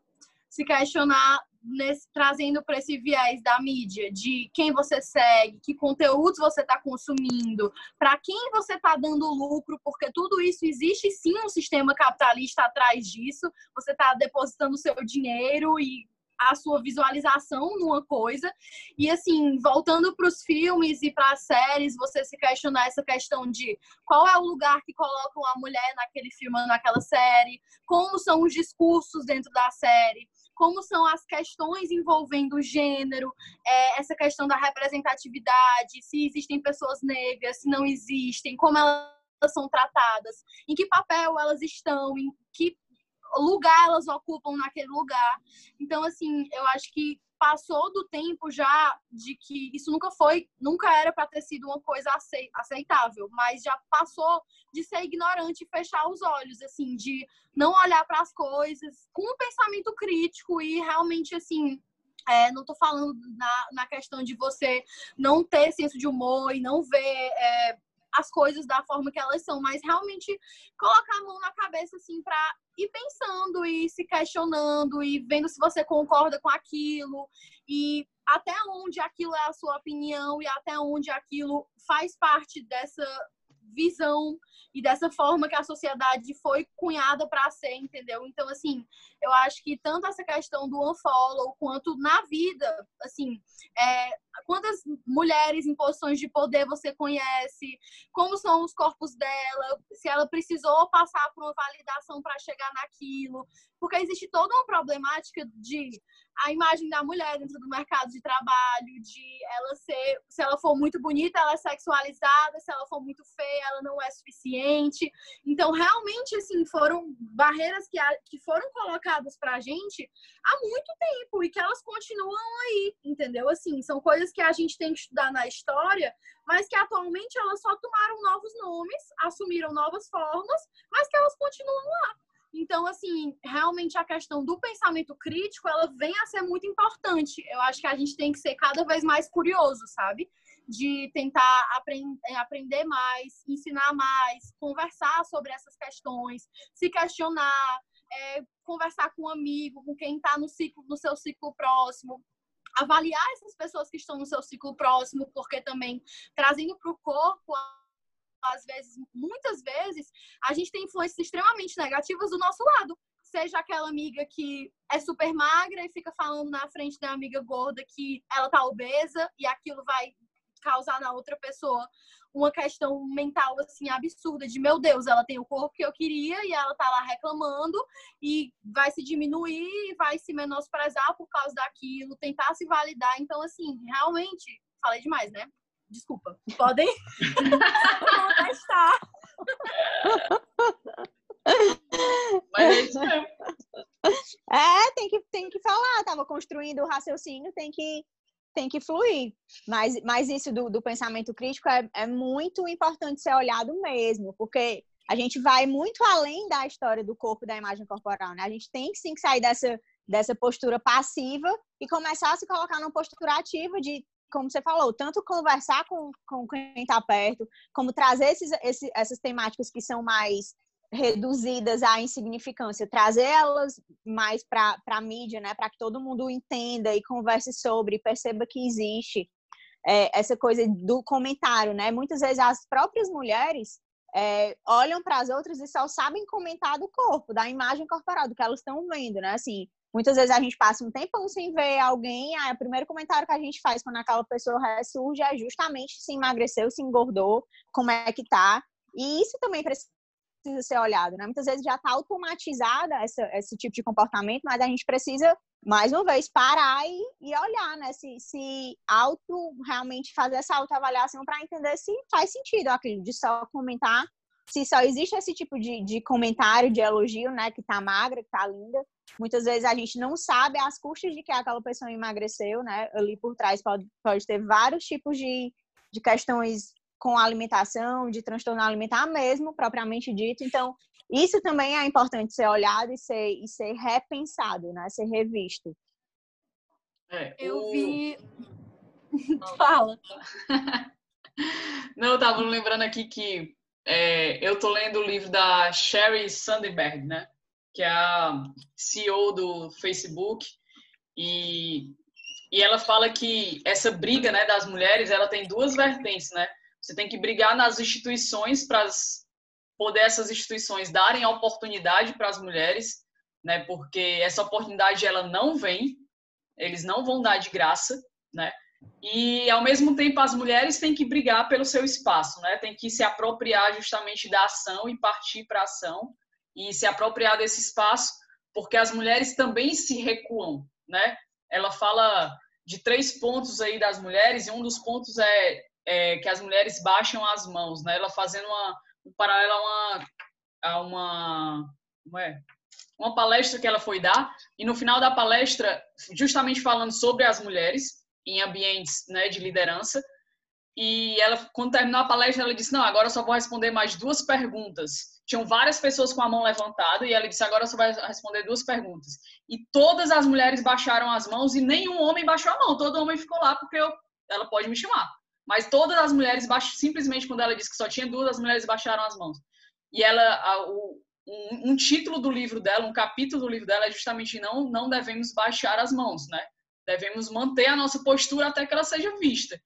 Se questionar nesse, trazendo para esse viés da mídia, de quem você segue, que conteúdos você está consumindo, para quem você está dando lucro, porque tudo isso existe sim um sistema capitalista atrás disso. Você está depositando seu dinheiro e a sua visualização numa coisa. E assim, voltando para os filmes e para as séries, você se questionar essa questão de qual é o lugar que colocam a mulher naquele filme, naquela série, como são os discursos dentro da série, como são as questões envolvendo o gênero, é, essa questão da representatividade, se existem pessoas negras, se não existem, como elas são tratadas, em que papel elas estão, em que lugar elas ocupam naquele lugar. Então, assim, eu acho que passou do tempo já de que isso nunca foi, nunca era para ter sido uma coisa aceitável, mas já passou de ser ignorante e fechar os olhos, assim, de não olhar para as coisas com um pensamento crítico e realmente, assim, é, não estou falando na, na questão de você não ter senso de humor e não ver é, as coisas da forma que elas são, mas realmente colocar a mão na cabeça, assim, para ir pensando e se questionando e vendo se você concorda com aquilo e até onde aquilo é a sua opinião e até onde aquilo faz parte dessa visão e dessa forma que a sociedade foi cunhada para ser, entendeu? Então, assim, eu acho que tanto essa questão do unfollow quanto na vida, assim, é, quantas mulheres em posições de poder você conhece, como são os corpos dela, se ela precisou passar por uma validação para chegar naquilo, porque existe toda uma problemática de a imagem da mulher dentro do mercado de trabalho, de ela ser, se ela for muito bonita, ela é sexualizada, se ela for muito feia, ela não é suficiente. Então, realmente, assim, foram barreiras que, que foram colocadas pra gente há muito tempo e que elas continuam aí, entendeu? Assim, são coisas que a gente tem que estudar na história, mas que atualmente elas só tomaram novos nomes, assumiram novas formas, mas que elas continuam lá. Então, assim, realmente a questão do pensamento crítico, ela vem a ser muito importante. Eu acho que a gente tem que ser cada vez mais curioso, sabe? De tentar aprend aprender mais, ensinar mais, conversar sobre essas questões, se questionar, é, conversar com um amigo, com quem está no ciclo, no seu ciclo próximo, avaliar essas pessoas que estão no seu ciclo próximo, porque também trazendo para o corpo às vezes, muitas vezes, a gente tem influências extremamente negativas do nosso lado. Seja aquela amiga que é super magra e fica falando na frente da amiga gorda que ela tá obesa e aquilo vai causar na outra pessoa uma questão mental assim absurda de meu Deus, ela tem o corpo que eu queria e ela tá lá reclamando e vai se diminuir, vai se menosprezar por causa daquilo, tentar se validar. Então assim, realmente, falei demais, né? Desculpa. Podem contestar. Mas é isso mesmo. É, tem que, tem que falar. Tava construindo o raciocínio, tem que, tem que fluir. Mas, mas isso do, do pensamento crítico é, é muito importante ser olhado mesmo, porque a gente vai muito além da história do corpo e da imagem corporal, né? A gente tem sim que sair dessa, dessa postura passiva e começar a se colocar numa postura ativa de como você falou, tanto conversar com, com quem está perto, como trazer esses, essas temáticas que são mais reduzidas à insignificância, trazer elas mais para a mídia, né, para que todo mundo entenda e converse sobre, perceba que existe é, essa coisa do comentário, né? Muitas vezes as próprias mulheres é, olham para as outras e só sabem comentar do corpo, da imagem corporal, do que elas estão vendo, né? Assim, Muitas vezes a gente passa um tempão sem ver alguém, aí o primeiro comentário que a gente faz quando aquela pessoa ressurge é justamente se emagreceu, se engordou, como é que tá. E isso também precisa ser olhado, né? Muitas vezes já está automatizada essa, esse tipo de comportamento, mas a gente precisa, mais uma vez, parar e, e olhar, né? Se, se auto, realmente fazer essa autoavaliação para entender se faz sentido aquilo de só comentar, se só existe esse tipo de, de comentário, de elogio, né? Que tá magra, que tá linda, Muitas vezes a gente não sabe as custas de que aquela pessoa emagreceu, né? Ali por trás pode, pode ter vários tipos de, de questões com a alimentação, de transtorno alimentar mesmo, propriamente dito. Então, isso também é importante ser olhado e ser, e ser repensado, né? Ser revisto. É, eu o... vi. Fala. Não, eu tava lembrando aqui que é, eu tô lendo o livro da Sherry Sandberg, né? que é a CEO do Facebook, e, e ela fala que essa briga né, das mulheres ela tem duas vertentes, né? Você tem que brigar nas instituições para poder essas instituições darem oportunidade para as mulheres, né? Porque essa oportunidade ela não vem, eles não vão dar de graça, né? E ao mesmo tempo as mulheres têm que brigar pelo seu espaço, né? Tem que se apropriar justamente da ação e partir para a ação e se apropriar desse espaço, porque as mulheres também se recuam, né? Ela fala de três pontos aí das mulheres e um dos pontos é, é que as mulheres baixam as mãos, né? Ela fazendo uma, um paralelo a uma, a uma, como é? uma palestra que ela foi dar e no final da palestra, justamente falando sobre as mulheres em ambientes né, de liderança, e ela, quando terminou a palestra, ela disse: Não, agora eu só vou responder mais duas perguntas tinham várias pessoas com a mão levantada e ela disse: agora você vai responder duas perguntas. E todas as mulheres baixaram as mãos e nenhum homem baixou a mão. Todo homem ficou lá porque eu, ela pode me chamar. Mas todas as mulheres, simplesmente quando ela disse que só tinha duas, as mulheres baixaram as mãos. E ela, a, o, um, um, título do livro dela, um capítulo do livro dela é justamente não, não devemos baixar as mãos, né? Devemos manter a nossa postura até que ela seja vista.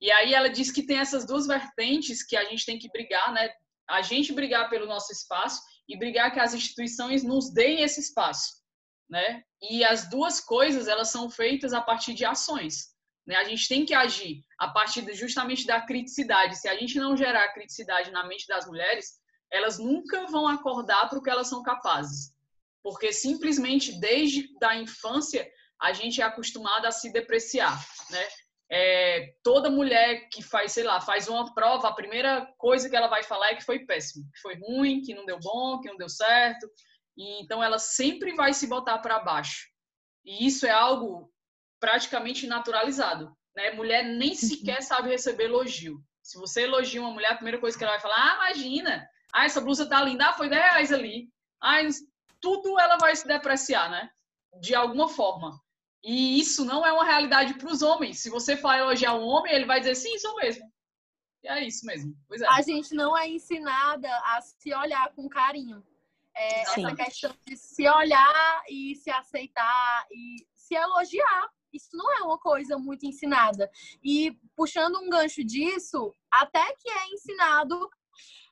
E aí ela diz que tem essas duas vertentes que a gente tem que brigar, né? A gente brigar pelo nosso espaço e brigar que as instituições nos deem esse espaço, né? E as duas coisas, elas são feitas a partir de ações, né? A gente tem que agir a partir justamente da criticidade. Se a gente não gerar criticidade na mente das mulheres, elas nunca vão acordar para o que elas são capazes. Porque simplesmente desde da infância a gente é acostumado a se depreciar, né? É, toda mulher que faz, sei lá, faz uma prova, a primeira coisa que ela vai falar é que foi péssimo, que foi ruim, que não deu bom, que não deu certo. E, então ela sempre vai se botar para baixo. E isso é algo praticamente naturalizado, né? Mulher nem uhum. sequer sabe receber elogio. Se você elogia uma mulher, a primeira coisa que ela vai falar: "Ah, imagina. Ah, essa blusa tá linda. Ah, foi 10 reais ali." Ah, tudo ela vai se depreciar, né? De alguma forma. E isso não é uma realidade para os homens. Se você for elogiar um homem, ele vai dizer sim, sou mesmo. E é isso mesmo. É. A gente não é ensinada a se olhar com carinho. É, essa questão de se olhar e se aceitar e se elogiar. Isso não é uma coisa muito ensinada. E puxando um gancho disso, até que é ensinado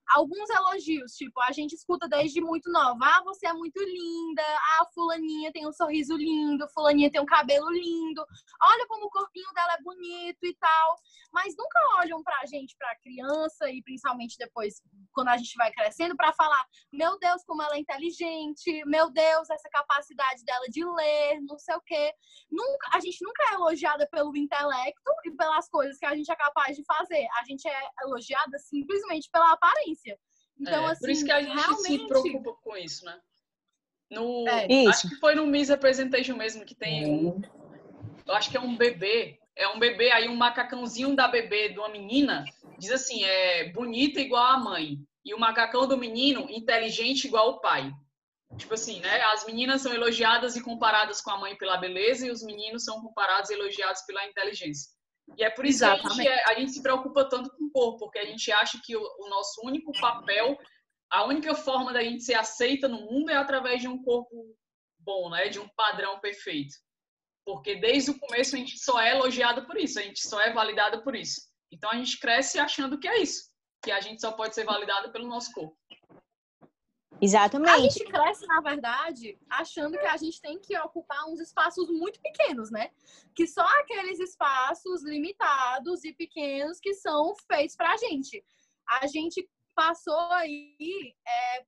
alguns elogios, tipo, a gente escuta desde muito nova. Ah, você é muito linda. Ah, fulaninha tem um sorriso lindo. Fulaninha tem um cabelo lindo. Olha como o corpinho dela é bonito e tal. Mas nunca olham pra gente, pra criança e principalmente depois, quando a gente vai crescendo, para falar: meu Deus, como ela é inteligente. Meu Deus, essa capacidade dela de ler, não sei o quê. Nunca, a gente nunca é elogiada pelo intelecto e pelas coisas que a gente é capaz de fazer. A gente é elogiada simplesmente pela aparência. Então, é, assim, por isso que a gente realmente... se preocupa com isso, né? No, é. Acho que foi no Miss Representation mesmo que tem. Um, eu acho que é um bebê. É um bebê, aí um macacãozinho da bebê de uma menina diz assim: é bonita igual a mãe. E o macacão do menino, inteligente igual o pai. Tipo assim, né? As meninas são elogiadas e comparadas com a mãe pela beleza, e os meninos são comparados e elogiados pela inteligência. E é por isso que a gente, é, a gente, se preocupa tanto com o corpo, porque a gente acha que o, o, nosso único papel, a única forma da gente ser aceita no mundo é através de um corpo bom, né? De um padrão perfeito. Porque desde o começo a gente só é elogiado por isso, a gente só é validado por isso. Então a gente cresce achando que é isso, que a gente só pode ser validado pelo nosso corpo. Exatamente. A gente cresce, na verdade, achando que a gente tem que ocupar uns espaços muito pequenos, né? Que só aqueles espaços limitados e pequenos que são feitos pra gente. A gente passou aí é,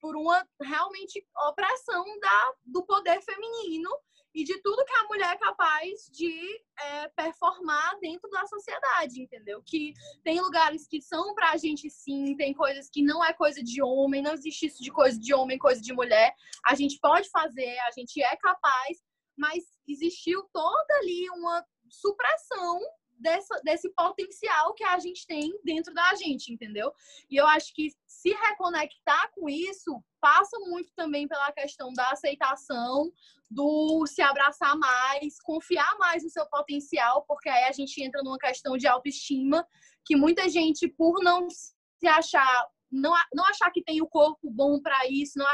por uma realmente opressão da, do poder feminino e de tudo que a mulher é capaz de é, performar dentro da sociedade, entendeu? Que tem lugares que são pra gente sim, tem coisas que não é coisa de homem, não existe isso de coisa de homem, coisa de mulher. A gente pode fazer, a gente é capaz, mas existiu toda ali uma supressão dessa, desse potencial que a gente tem dentro da gente, entendeu? E eu acho que se reconectar com isso passa muito também pela questão da aceitação, do se abraçar mais, confiar mais no seu potencial, porque aí a gente entra numa questão de autoestima, que muita gente, por não se achar, não, não achar que tem o corpo bom para isso, não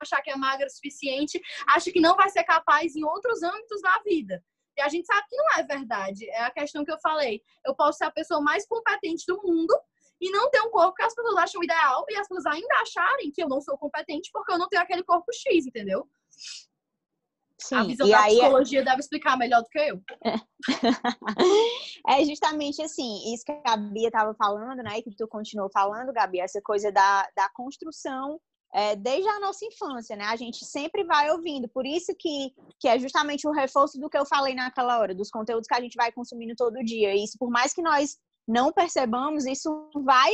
achar que é magra o suficiente, acha que não vai ser capaz em outros âmbitos da vida. E a gente sabe que não é verdade. É a questão que eu falei. Eu posso ser a pessoa mais competente do mundo e não ter um corpo que as pessoas acham ideal e as pessoas ainda acharem que eu não sou competente porque eu não tenho aquele corpo X, entendeu? Sim, a visão da é psicologia deve explicar melhor do que eu. é justamente assim, isso que a Bia estava falando, né? Que tu continuou falando, Gabi, essa coisa da, da construção é, desde a nossa infância, né? A gente sempre vai ouvindo. Por isso que, que é justamente o reforço do que eu falei naquela hora, dos conteúdos que a gente vai consumindo todo dia. Isso, por mais que nós não percebamos, isso vai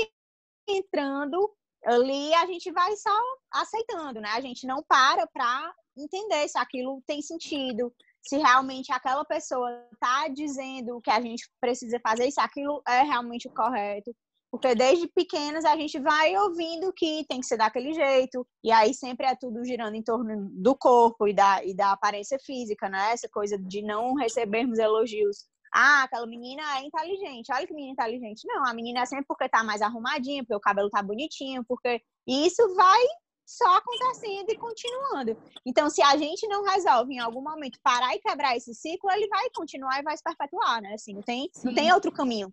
entrando ali, a gente vai só aceitando, né? A gente não para para entender se aquilo tem sentido, se realmente aquela pessoa está dizendo o que a gente precisa fazer, se aquilo é realmente o correto. Porque desde pequenos a gente vai ouvindo que tem que ser daquele jeito, e aí sempre é tudo girando em torno do corpo e da, e da aparência física, né? Essa coisa de não recebermos elogios. Ah, aquela menina é inteligente, olha que menina inteligente. Não, a menina é sempre porque tá mais arrumadinha, porque o cabelo tá bonitinho, porque. E isso vai só acontecendo e continuando. Então, se a gente não resolve em algum momento parar e quebrar esse ciclo, ele vai continuar e vai se perpetuar, né? Assim, não tem, não tem outro caminho.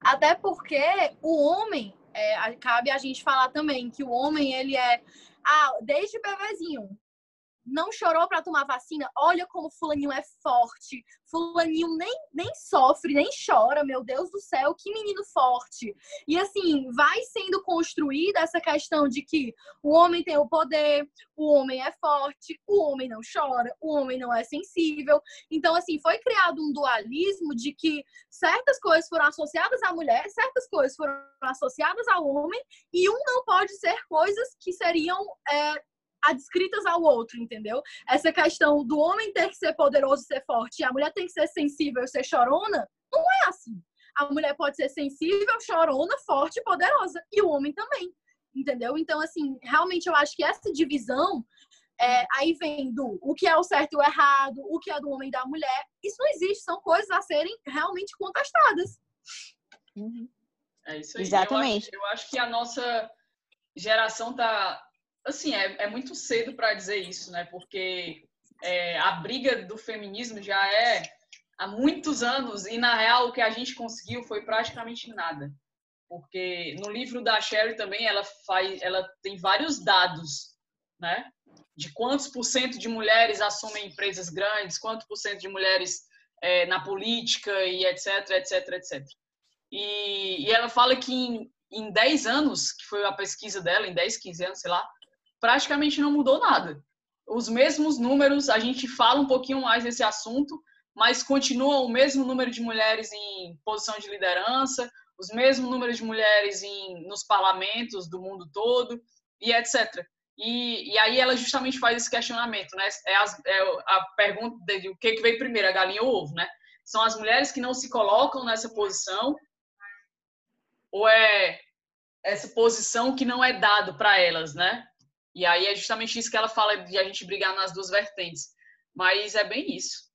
Até porque o homem, é, cabe a gente falar também que o homem, ele é, ah, desde bebezinho, não chorou para tomar vacina, olha como fulaninho é forte. Fulaninho nem, nem sofre, nem chora, meu Deus do céu, que menino forte. E assim, vai sendo construída essa questão de que o homem tem o poder, o homem é forte, o homem não chora, o homem não é sensível. Então, assim, foi criado um dualismo de que certas coisas foram associadas à mulher, certas coisas foram associadas ao homem, e um não pode ser coisas que seriam é, adscritas ao outro, entendeu? Essa questão do homem ter que ser poderoso e ser forte e a mulher tem que ser sensível e ser chorona, não é assim. A mulher pode ser sensível, chorona, forte e poderosa. E o homem também, entendeu? Então, assim, realmente eu acho que essa divisão é, aí vem do o que é o certo e o errado, o que é do homem e da mulher. Isso não existe, são coisas a serem realmente contestadas. Uhum. É isso aí. Exatamente. Eu acho, eu acho que a nossa geração tá assim, é, é muito cedo para dizer isso, né? Porque é, a briga do feminismo já é há muitos anos e, na real, o que a gente conseguiu foi praticamente nada. Porque no livro da Sherry também ela faz, ela tem vários dados, né? De quantos por cento de mulheres assumem empresas grandes, quanto por cento de mulheres é, na política e etc, etc, etc. E, e ela fala que em, em 10 anos, que foi a pesquisa dela, em 10, 15 anos, sei lá, praticamente não mudou nada. Os mesmos números, a gente fala um pouquinho mais desse assunto, mas continua o mesmo número de mulheres em posição de liderança, os mesmos números de mulheres em, nos parlamentos do mundo todo e etc. E, e aí ela justamente faz esse questionamento, né? É, as, é a pergunta de o que, que veio primeiro, a galinha ou o ovo, né? São as mulheres que não se colocam nessa posição ou é essa posição que não é dado para elas, né? E aí é justamente isso que ela fala de a gente brigar nas duas vertentes. Mas é bem isso.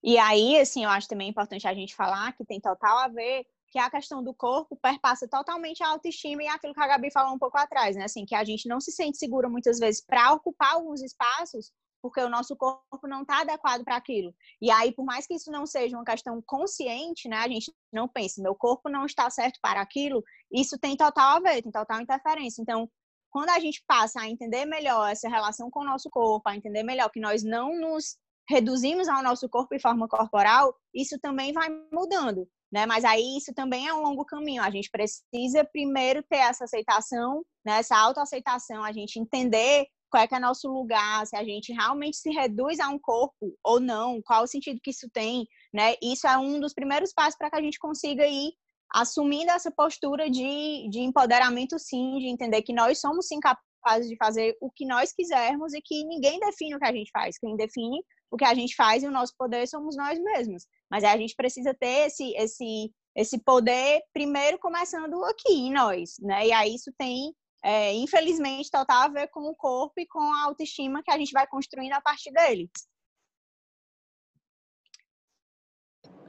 E aí, assim, eu acho também importante a gente falar que tem total a ver que a questão do corpo perpassa totalmente a autoestima e aquilo que a Gabi falou um pouco atrás, né? Assim, que a gente não se sente segura muitas vezes para ocupar alguns espaços porque o nosso corpo não está adequado para aquilo. E aí, por mais que isso não seja uma questão consciente, né? A gente não pensa, meu corpo não está certo para aquilo, isso tem total a ver, tem total interferência. Então, quando a gente passa a entender melhor essa relação com o nosso corpo, a entender melhor que nós não nos reduzimos ao nosso corpo e forma corporal, isso também vai mudando, né? Mas aí isso também é um longo caminho. A gente precisa primeiro ter essa aceitação, né? essa autoaceitação, a gente entender qual é que é nosso lugar, se a gente realmente se reduz a um corpo ou não, qual o sentido que isso tem, né? Isso é um dos primeiros passos para que a gente consiga ir assumindo essa postura de, de empoderamento, sim, de entender que nós somos sim capazes de fazer o que nós quisermos e que ninguém define o que a gente faz. Quem define o que a gente faz e o nosso poder somos nós mesmos. Mas a gente precisa ter esse, esse, esse poder, primeiro começando aqui em nós, né? E aí isso tem, é, infelizmente, total a ver com o corpo e com a autoestima que a gente vai construindo a partir dele.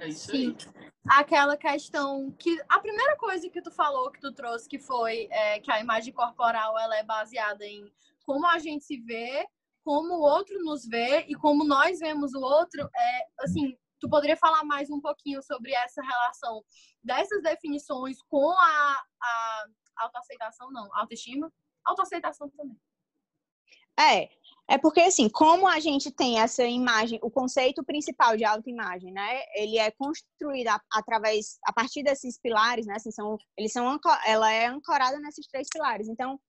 É isso Sim. aí. Aquela questão que a primeira coisa que tu falou que tu trouxe que foi é, que a imagem corporal ela é baseada em como a gente se vê como o outro nos vê e como nós vemos o outro é assim tu poderia falar mais um pouquinho sobre essa relação dessas definições com a, a autoaceitação? Não autoestima? Autoaceitação também. É é porque, assim, como a gente tem essa imagem, o conceito principal de autoimagem, né? Ele é construído através, a partir desses pilares, né? Assim, são, eles são, ela é ancorada nesses três pilares. Então,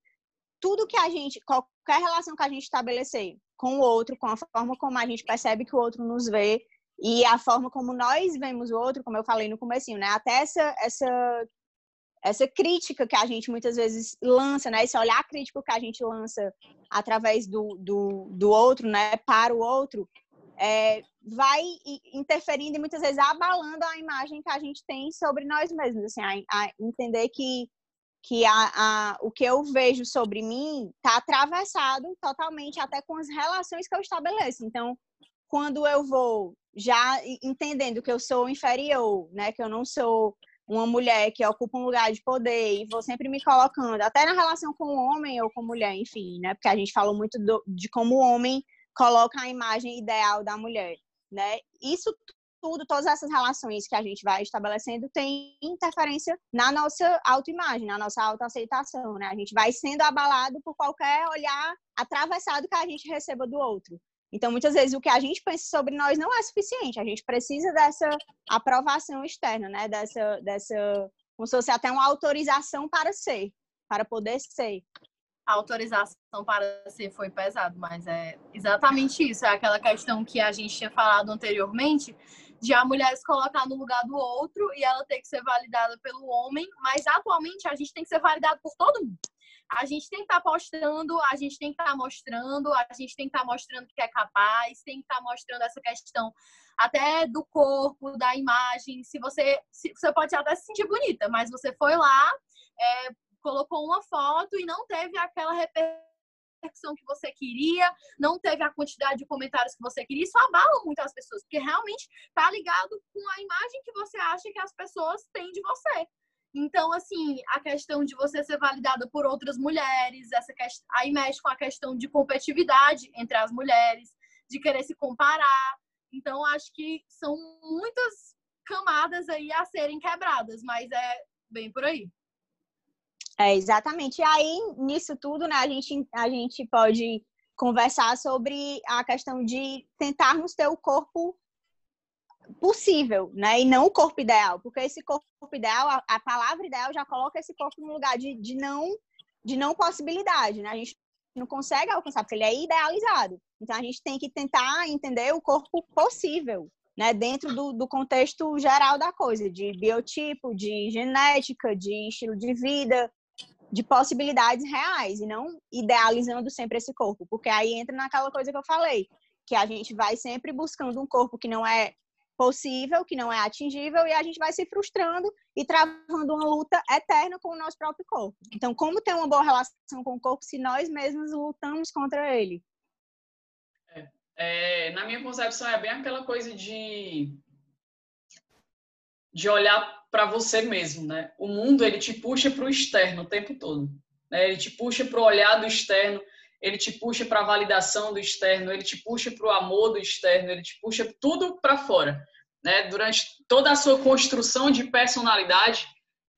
tudo que a gente, qualquer relação que a gente estabelecer com o outro, com a forma como a gente percebe que o outro nos vê e a forma como nós vemos o outro, como eu falei no comecinho, né? Até essa, essa essa crítica que a gente muitas vezes lança, né? Esse olhar crítico que a gente lança através do, do, do outro, né? Para o outro, é, vai interferindo e muitas vezes abalando a imagem que a gente tem sobre nós mesmos, assim, a, a entender que que a, a, o que eu vejo sobre mim está atravessado totalmente até com as relações que eu estabeleço. Então, quando eu vou já entendendo que eu sou inferior, né, que eu não sou uma mulher que ocupa um lugar de poder e vou sempre me colocando, até na relação com o homem ou com mulher, enfim, né? Porque a gente falou muito do, de como o homem coloca a imagem ideal da mulher, né? Isso tudo, todas essas relações que a gente vai estabelecendo tem interferência na nossa autoimagem, na nossa autoaceitação, né? A gente vai sendo abalado por qualquer olhar atravessado que a gente receba do outro. Então, muitas vezes, o que a gente pensa sobre nós não é suficiente. A gente precisa dessa aprovação externa, né? Dessa, dessa como se fosse até uma autorização para ser, para poder ser. A autorização para ser foi pesado, mas é exatamente isso. É aquela questão que a gente tinha falado anteriormente, de a mulher se colocar no lugar do outro e ela ter que ser validada pelo homem, mas atualmente a gente tem que ser validado por todo mundo a gente tem que estar tá postando, a gente tem que estar tá mostrando, a gente tem que estar tá mostrando que é capaz, tem que estar tá mostrando essa questão até do corpo, da imagem. Se você, se, você pode até se sentir bonita, mas você foi lá, é, colocou uma foto e não teve aquela repercussão que você queria, não teve a quantidade de comentários que você queria, isso abala muito as pessoas, porque realmente tá ligado com a imagem que você acha que as pessoas têm de você. Então, assim, a questão de você ser validada por outras mulheres, essa aí mexe com a questão de competitividade entre as mulheres, de querer se comparar. Então, acho que são muitas camadas aí a serem quebradas, mas é bem por aí. É, exatamente. E aí, nisso tudo, né, a gente, a gente pode conversar sobre a questão de tentarmos ter o corpo possível, né? E não o corpo ideal, porque esse corpo ideal, a, a palavra ideal já coloca esse corpo no lugar de, de não de não possibilidade, né? A gente não consegue alcançar porque ele é idealizado. Então a gente tem que tentar entender o corpo possível, né? Dentro do, do contexto geral da coisa, de biotipo, de genética, de estilo de vida, de possibilidades reais e não idealizando sempre esse corpo, porque aí entra naquela coisa que eu falei, que a gente vai sempre buscando um corpo que não é possível, que não é atingível, e a gente vai se frustrando e travando uma luta eterna com o nosso próprio corpo. Então, como ter uma boa relação com o corpo se nós mesmos lutamos contra ele? É, é, na minha concepção, é bem aquela coisa de de olhar para você mesmo, né? O mundo ele te puxa para o externo o tempo todo, né? Ele te puxa para o olhar do externo, ele te puxa para a validação do externo, ele te puxa para o amor do externo, ele te puxa tudo para fora. Né? Durante toda a sua construção de personalidade,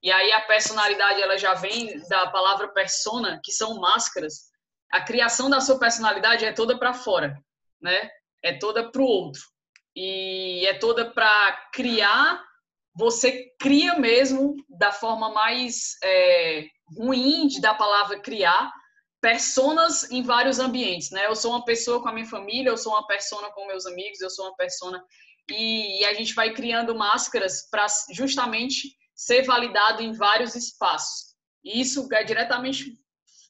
e aí a personalidade ela já vem da palavra persona, que são máscaras. A criação da sua personalidade é toda para fora, né? É toda para o outro. E é toda para criar. Você cria mesmo da forma mais é, ruim da palavra criar, personas em vários ambientes, né? Eu sou uma pessoa com a minha família, eu sou uma persona com meus amigos, eu sou uma persona e, a gente vai criando máscaras para justamente ser validado em vários espaços. E isso é diretamente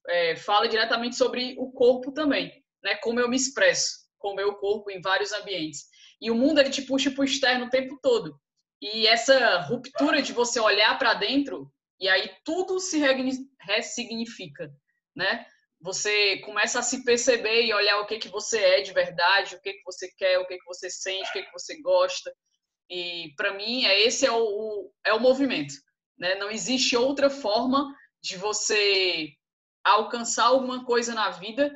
é, fala diretamente sobre o corpo também, né? Como eu me expresso com o meu corpo em vários ambientes. E o mundo ele te puxa para o externo o tempo todo. E essa ruptura de você olhar para dentro e aí tudo se ressignifica, né? Você começa a se perceber e olhar o que que você é de verdade, o que que você quer, o que que você sente, o que que você gosta. E para mim é esse é o, o, é o movimento, né? Não existe outra forma de você alcançar alguma coisa na vida,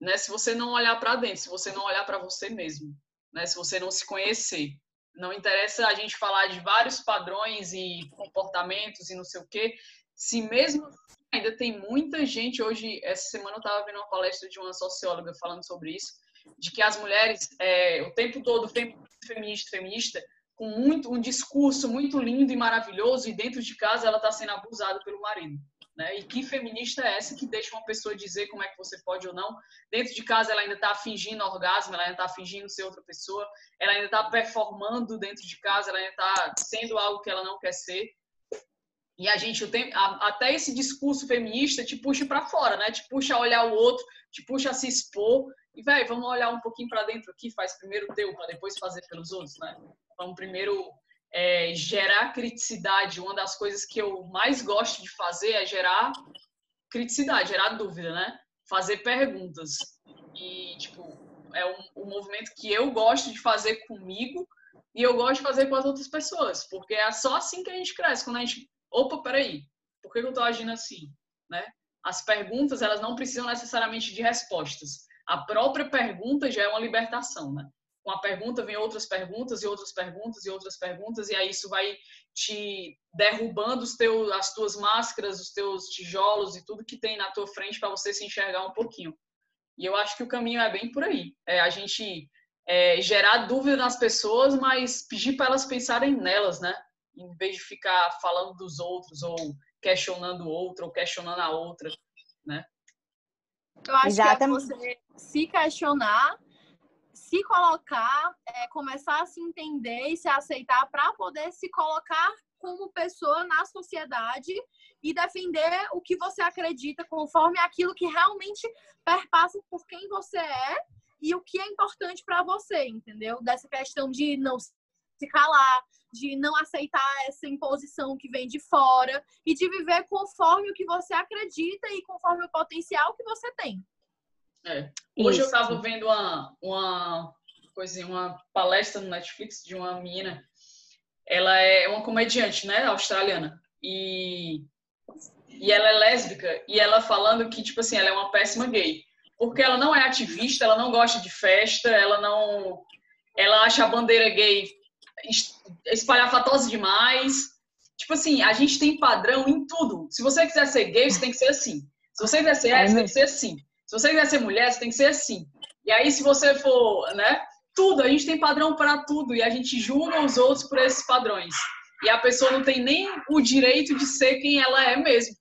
né? Se você não olhar para dentro, se você não olhar para você mesmo, né? Se você não se conhecer, não interessa a gente falar de vários padrões e comportamentos e não sei o quê, se mesmo ainda tem muita gente hoje. Essa semana eu estava vendo uma palestra de uma socióloga falando sobre isso, de que as mulheres é, o tempo todo feminista, feminista, com muito um discurso muito lindo e maravilhoso, e dentro de casa ela está sendo abusada pelo marido. Né? E que feminista é essa que deixa uma pessoa dizer como é que você pode ou não? Dentro de casa ela ainda está fingindo orgasmo, ela ainda está fingindo ser outra pessoa, ela ainda está performando dentro de casa, ela ainda está sendo algo que ela não quer ser. E a gente tem até esse discurso feminista te puxa para fora, né? Te puxa a olhar o outro, te puxa a se expor. E, velho, vamos olhar um pouquinho para dentro aqui, faz primeiro o teu, para depois fazer pelos outros, né? Vamos primeiro é, gerar criticidade. Uma das coisas que eu mais gosto de fazer é gerar criticidade, gerar dúvida, né? Fazer perguntas. E, tipo, é um, um movimento que eu gosto de fazer comigo e eu gosto de fazer com as outras pessoas, porque é só assim que a gente cresce, quando a gente, opa, peraí, por que eu tô agindo assim, né? As perguntas, elas não precisam necessariamente de respostas. A própria pergunta já é uma libertação, né? Com a pergunta vem outras perguntas e outras perguntas e outras perguntas, e aí isso vai te derrubando os teus, as tuas máscaras, os teus tijolos e tudo que tem na tua frente para você se enxergar um pouquinho. E eu acho que o caminho é bem por aí. É a gente é, gerar dúvida nas pessoas, mas pedir para elas pensarem nelas, né? Em vez de ficar falando dos outros ou questionando o outro ou questionando a outra, né? Eu acho Exatamente. que é você se questionar, se colocar, é, começar a se entender e se aceitar para poder se colocar como pessoa na sociedade e defender o que você acredita conforme aquilo que realmente perpassa por quem você é e o que é importante para você, entendeu? Dessa questão de não se calar, de não aceitar essa imposição que vem de fora e de viver conforme o que você acredita e conforme o potencial que você tem. É. Hoje Isso. eu estava vendo uma, uma coisinha, uma palestra no Netflix de uma menina. Ela é uma comediante, né, australiana. E, e ela é lésbica. E ela falando que, tipo assim, ela é uma péssima gay. Porque ela não é ativista, ela não gosta de festa, ela não. Ela acha a bandeira gay espalhafatosa demais. Tipo assim, a gente tem padrão em tudo. Se você quiser ser gay, você tem que ser assim. Se você quiser ser hétero, você tem que ser assim. Se você quiser ser mulher, você tem que ser assim. E aí, se você for, né? Tudo, a gente tem padrão para tudo e a gente julga os outros por esses padrões. E a pessoa não tem nem o direito de ser quem ela é mesmo.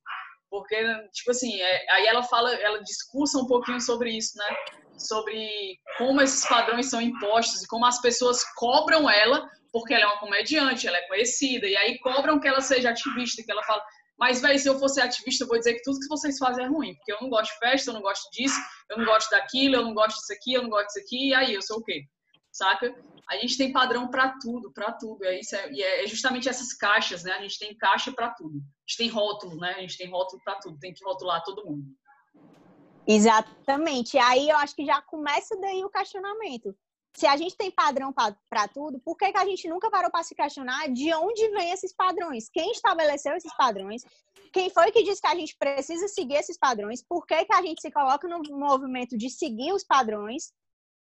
Porque, tipo assim, é, aí ela fala, ela discursa um pouquinho sobre isso, né? Sobre como esses padrões são impostos e como as pessoas cobram ela porque ela é uma comediante, ela é conhecida, e aí cobram que ela seja ativista, que ela fala, mas, velho, se eu fosse ativista, eu vou dizer que tudo que vocês fazem é ruim, porque eu não gosto de festa, eu não gosto disso, eu não gosto daquilo, eu não gosto disso aqui, eu não gosto disso aqui, e aí eu sou o quê? Saca? A gente tem padrão para tudo, para tudo. É isso, é, e é justamente essas caixas, né? A gente tem caixa para tudo. A gente tem rótulo, né? A gente tem rótulo para tudo, tem que rotular todo mundo. Exatamente. Aí eu acho que já começa daí o questionamento se a gente tem padrão para tudo, por que, que a gente nunca parou para se questionar de onde vêm esses padrões? Quem estabeleceu esses padrões? Quem foi que disse que a gente precisa seguir esses padrões? Por que, que a gente se coloca no movimento de seguir os padrões?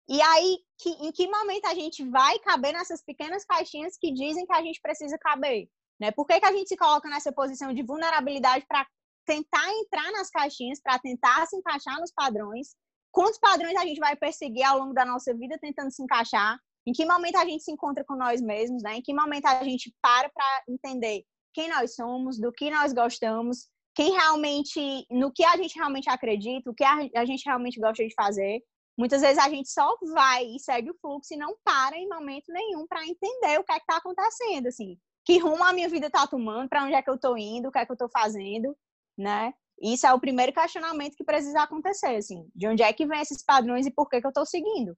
E aí, que, em que momento a gente vai caber nessas pequenas caixinhas que dizem que a gente precisa caber? Né? Por que, que a gente se coloca nessa posição de vulnerabilidade para tentar entrar nas caixinhas, para tentar se encaixar nos padrões? Quantos padrões a gente vai perseguir ao longo da nossa vida tentando se encaixar, em que momento a gente se encontra com nós mesmos, né? Em que momento a gente para para entender quem nós somos, do que nós gostamos, quem realmente, no que a gente realmente acredita, o que a gente realmente gosta de fazer. Muitas vezes a gente só vai e segue o fluxo e não para em momento nenhum para entender o que é que está acontecendo, assim. Que rumo a minha vida está tomando, para onde é que eu estou indo, o que é que eu estou fazendo, né? Isso é o primeiro questionamento que precisa acontecer, assim, de onde é que vem esses padrões e por que, que eu estou seguindo.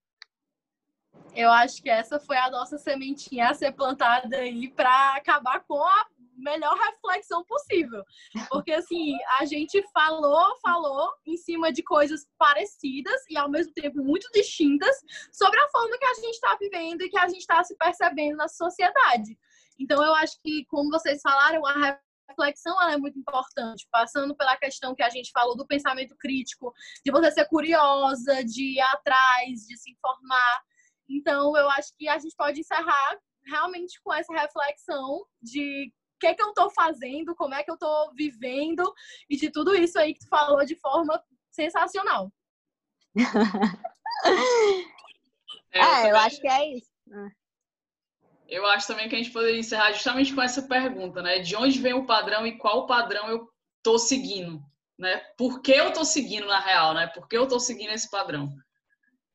Eu acho que essa foi a nossa sementinha a ser plantada aí para acabar com a melhor reflexão possível. Porque assim, a gente falou, falou em cima de coisas parecidas e ao mesmo tempo muito distintas sobre a forma que a gente está vivendo e que a gente está se percebendo na sociedade. Então eu acho que, como vocês falaram, a reflexão é muito importante, passando pela questão que a gente falou do pensamento crítico, de você ser curiosa, de ir atrás, de se informar. Então, eu acho que a gente pode encerrar realmente com essa reflexão de o que, é que eu estou fazendo, como é que eu estou vivendo e de tudo isso aí que tu falou de forma sensacional. é, é eu acho que é isso. Eu acho também que a gente poderia encerrar justamente com essa pergunta, né? De onde vem o padrão e qual padrão eu tô seguindo, né? Por que eu tô seguindo na real, né? Por que eu tô seguindo esse padrão?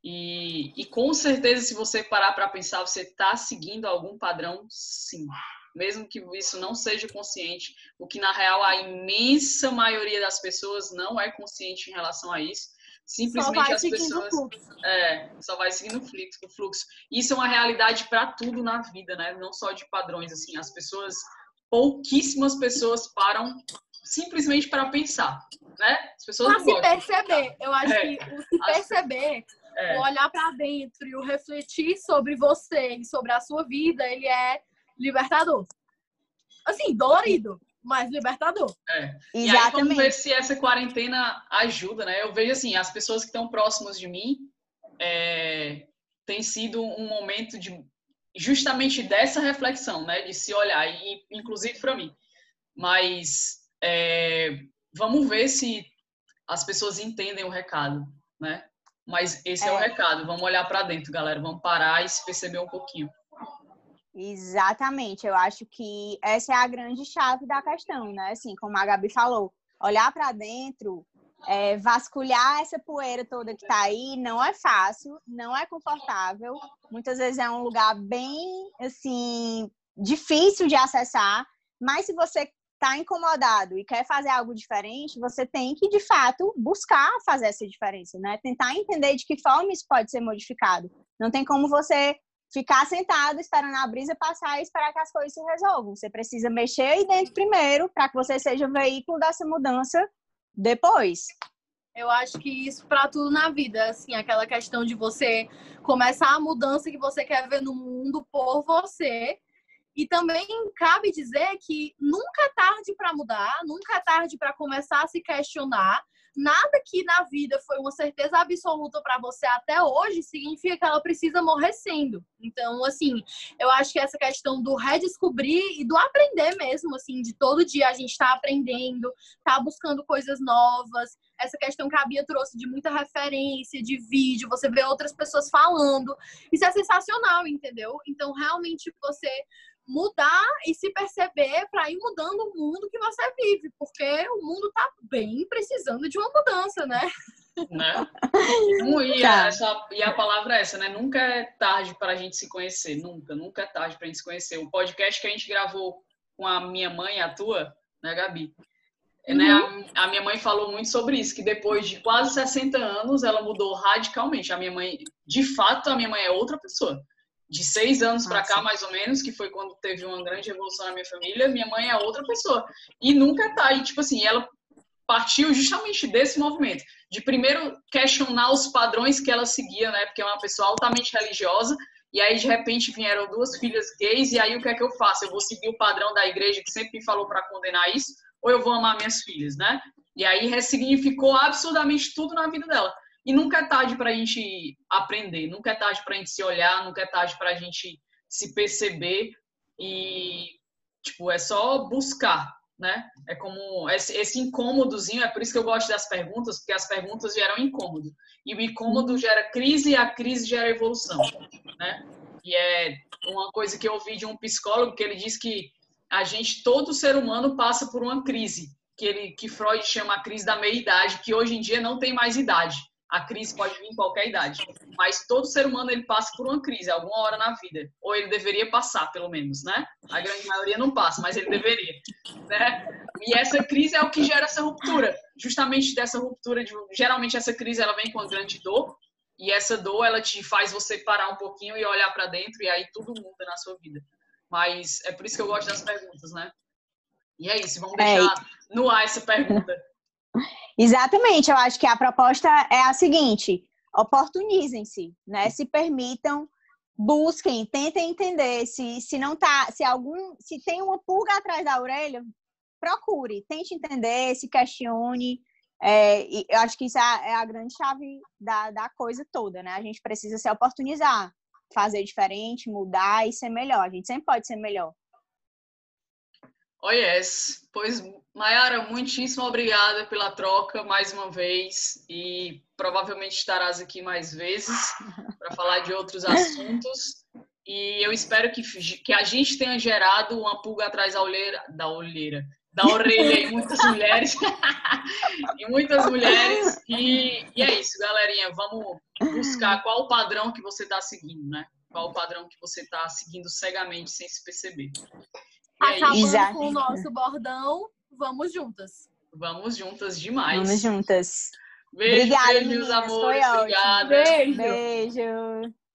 E, e com certeza, se você parar para pensar, você está seguindo algum padrão, sim. Mesmo que isso não seja consciente, o que na real a imensa maioria das pessoas não é consciente em relação a isso simplesmente as pessoas é, só vai seguindo o fluxo, o fluxo. Isso é uma realidade para tudo na vida, né? Não só de padrões assim, as pessoas pouquíssimas pessoas param simplesmente para pensar, né? As pessoas pra se gostam. perceber. Eu acho é. que o se perceber É. O olhar para dentro e o refletir sobre você e sobre a sua vida, ele é libertador. Assim, dolorido, mas libertador. É. E Exatamente. aí vamos ver se essa quarentena ajuda, né? Eu vejo assim, as pessoas que estão próximas de mim é, tem sido um momento de justamente dessa reflexão, né? De se olhar, e inclusive para mim. Mas é, vamos ver se as pessoas entendem o recado, né? Mas esse é, é o recado. Vamos olhar para dentro, galera. Vamos parar e se perceber um pouquinho. Exatamente. Eu acho que essa é a grande chave da questão, né? Assim, como a Gabi falou, olhar para dentro, é, vasculhar essa poeira toda que está aí, não é fácil, não é confortável. Muitas vezes é um lugar bem, assim, difícil de acessar. Mas se você está incomodado e quer fazer algo diferente, você tem que, de fato, buscar fazer essa diferença, né? Tentar entender de que forma isso pode ser modificado. Não tem como você ficar sentado esperando a brisa passar e esperar que as coisas se resolvam. Você precisa mexer aí dentro primeiro para que você seja o veículo dessa mudança depois. Eu acho que isso para tudo na vida, assim, aquela questão de você começar a mudança que você quer ver no mundo por você e também cabe dizer que nunca é tarde para mudar, nunca é tarde para começar a se questionar. Nada que na vida foi uma certeza absoluta para você até hoje significa que ela precisa morrer sendo. Então, assim, eu acho que essa questão do redescobrir e do aprender mesmo, assim, de todo dia a gente está aprendendo, tá buscando coisas novas, essa questão que a Bia trouxe de muita referência, de vídeo, você vê outras pessoas falando. Isso é sensacional, entendeu? Então, realmente, você mudar e se perceber para ir mudando o mundo que você vive, porque o mundo está bem precisando de uma mudança, né? né? E, tá. essa, e a palavra é essa, né? Nunca é tarde para a gente se conhecer, nunca, nunca é tarde para a gente se conhecer. O podcast que a gente gravou com a minha mãe, a tua, né, Gabi? Uhum. Né, a, a, minha mãe falou muito sobre isso, que depois de quase 60 anos ela mudou radicalmente. A minha mãe, de fato, a minha mãe é outra pessoa de seis anos para cá, mais ou menos, que foi quando teve uma grande revolução na minha família, minha mãe é outra pessoa. E nunca tá. E, tipo assim, ela partiu justamente desse movimento. De primeiro questionar os padrões que ela seguia, né? Porque é uma pessoa altamente religiosa. E aí, de repente, vieram duas filhas gays. E aí, o que é que eu faço? Eu vou seguir o padrão da igreja que sempre me falou para condenar isso? Ou eu vou amar minhas filhas, né? E aí, ressignificou absurdamente tudo na vida dela. E nunca é tarde para a gente aprender, nunca é tarde para a gente se olhar, nunca é tarde para a gente se perceber e, tipo, é só buscar, né? É como esse, esse incômodozinho, é por isso que eu gosto das perguntas, porque as perguntas geram incômodo. E o incômodo gera crise e a crise gera evolução, né? E é uma coisa que eu ouvi de um psicólogo que ele diz que a gente, todo ser humano passa por uma crise, que ele que Freud chama a crise da meia-idade, que hoje em dia não tem mais idade. A crise pode vir em qualquer idade, mas todo ser humano ele passa por uma crise alguma hora na vida, ou ele deveria passar, pelo menos, né? A grande maioria não passa, mas ele deveria, né? E essa crise é o que gera essa ruptura, justamente dessa ruptura de, geralmente essa crise ela vem com uma grande dor, e essa dor ela te faz você parar um pouquinho e olhar para dentro e aí tudo muda na sua vida. Mas é por isso que eu gosto das perguntas, né? E é isso, vamos é, deixar é. no ar essa pergunta. Exatamente, eu acho que a proposta é a seguinte: oportunizem-se, né? Se permitam, busquem, tentem entender se, se não tá, se algum, se tem uma pulga atrás da orelha, procure, tente entender, se questione. É, eu acho que isso é a, é a grande chave da, da coisa toda, né? A gente precisa se oportunizar, fazer diferente, mudar e ser melhor. A gente sempre pode ser melhor. Oh yes, pois Mayara, muitíssimo obrigada pela troca mais uma vez e provavelmente estarás aqui mais vezes para falar de outros assuntos. E eu espero que, que a gente tenha gerado uma pulga atrás da olheira, da olheira, da orelha em muitas mulheres. em muitas mulheres. E, e é isso, galerinha. Vamos buscar qual o padrão que você está seguindo, né? Qual o padrão que você está seguindo cegamente sem se perceber. Acabando com o nosso bordão, vamos juntas. Vamos juntas demais. Vamos juntas. Beijo, Obrigada, beijos, amores. Obrigada. Beijo. Beijo.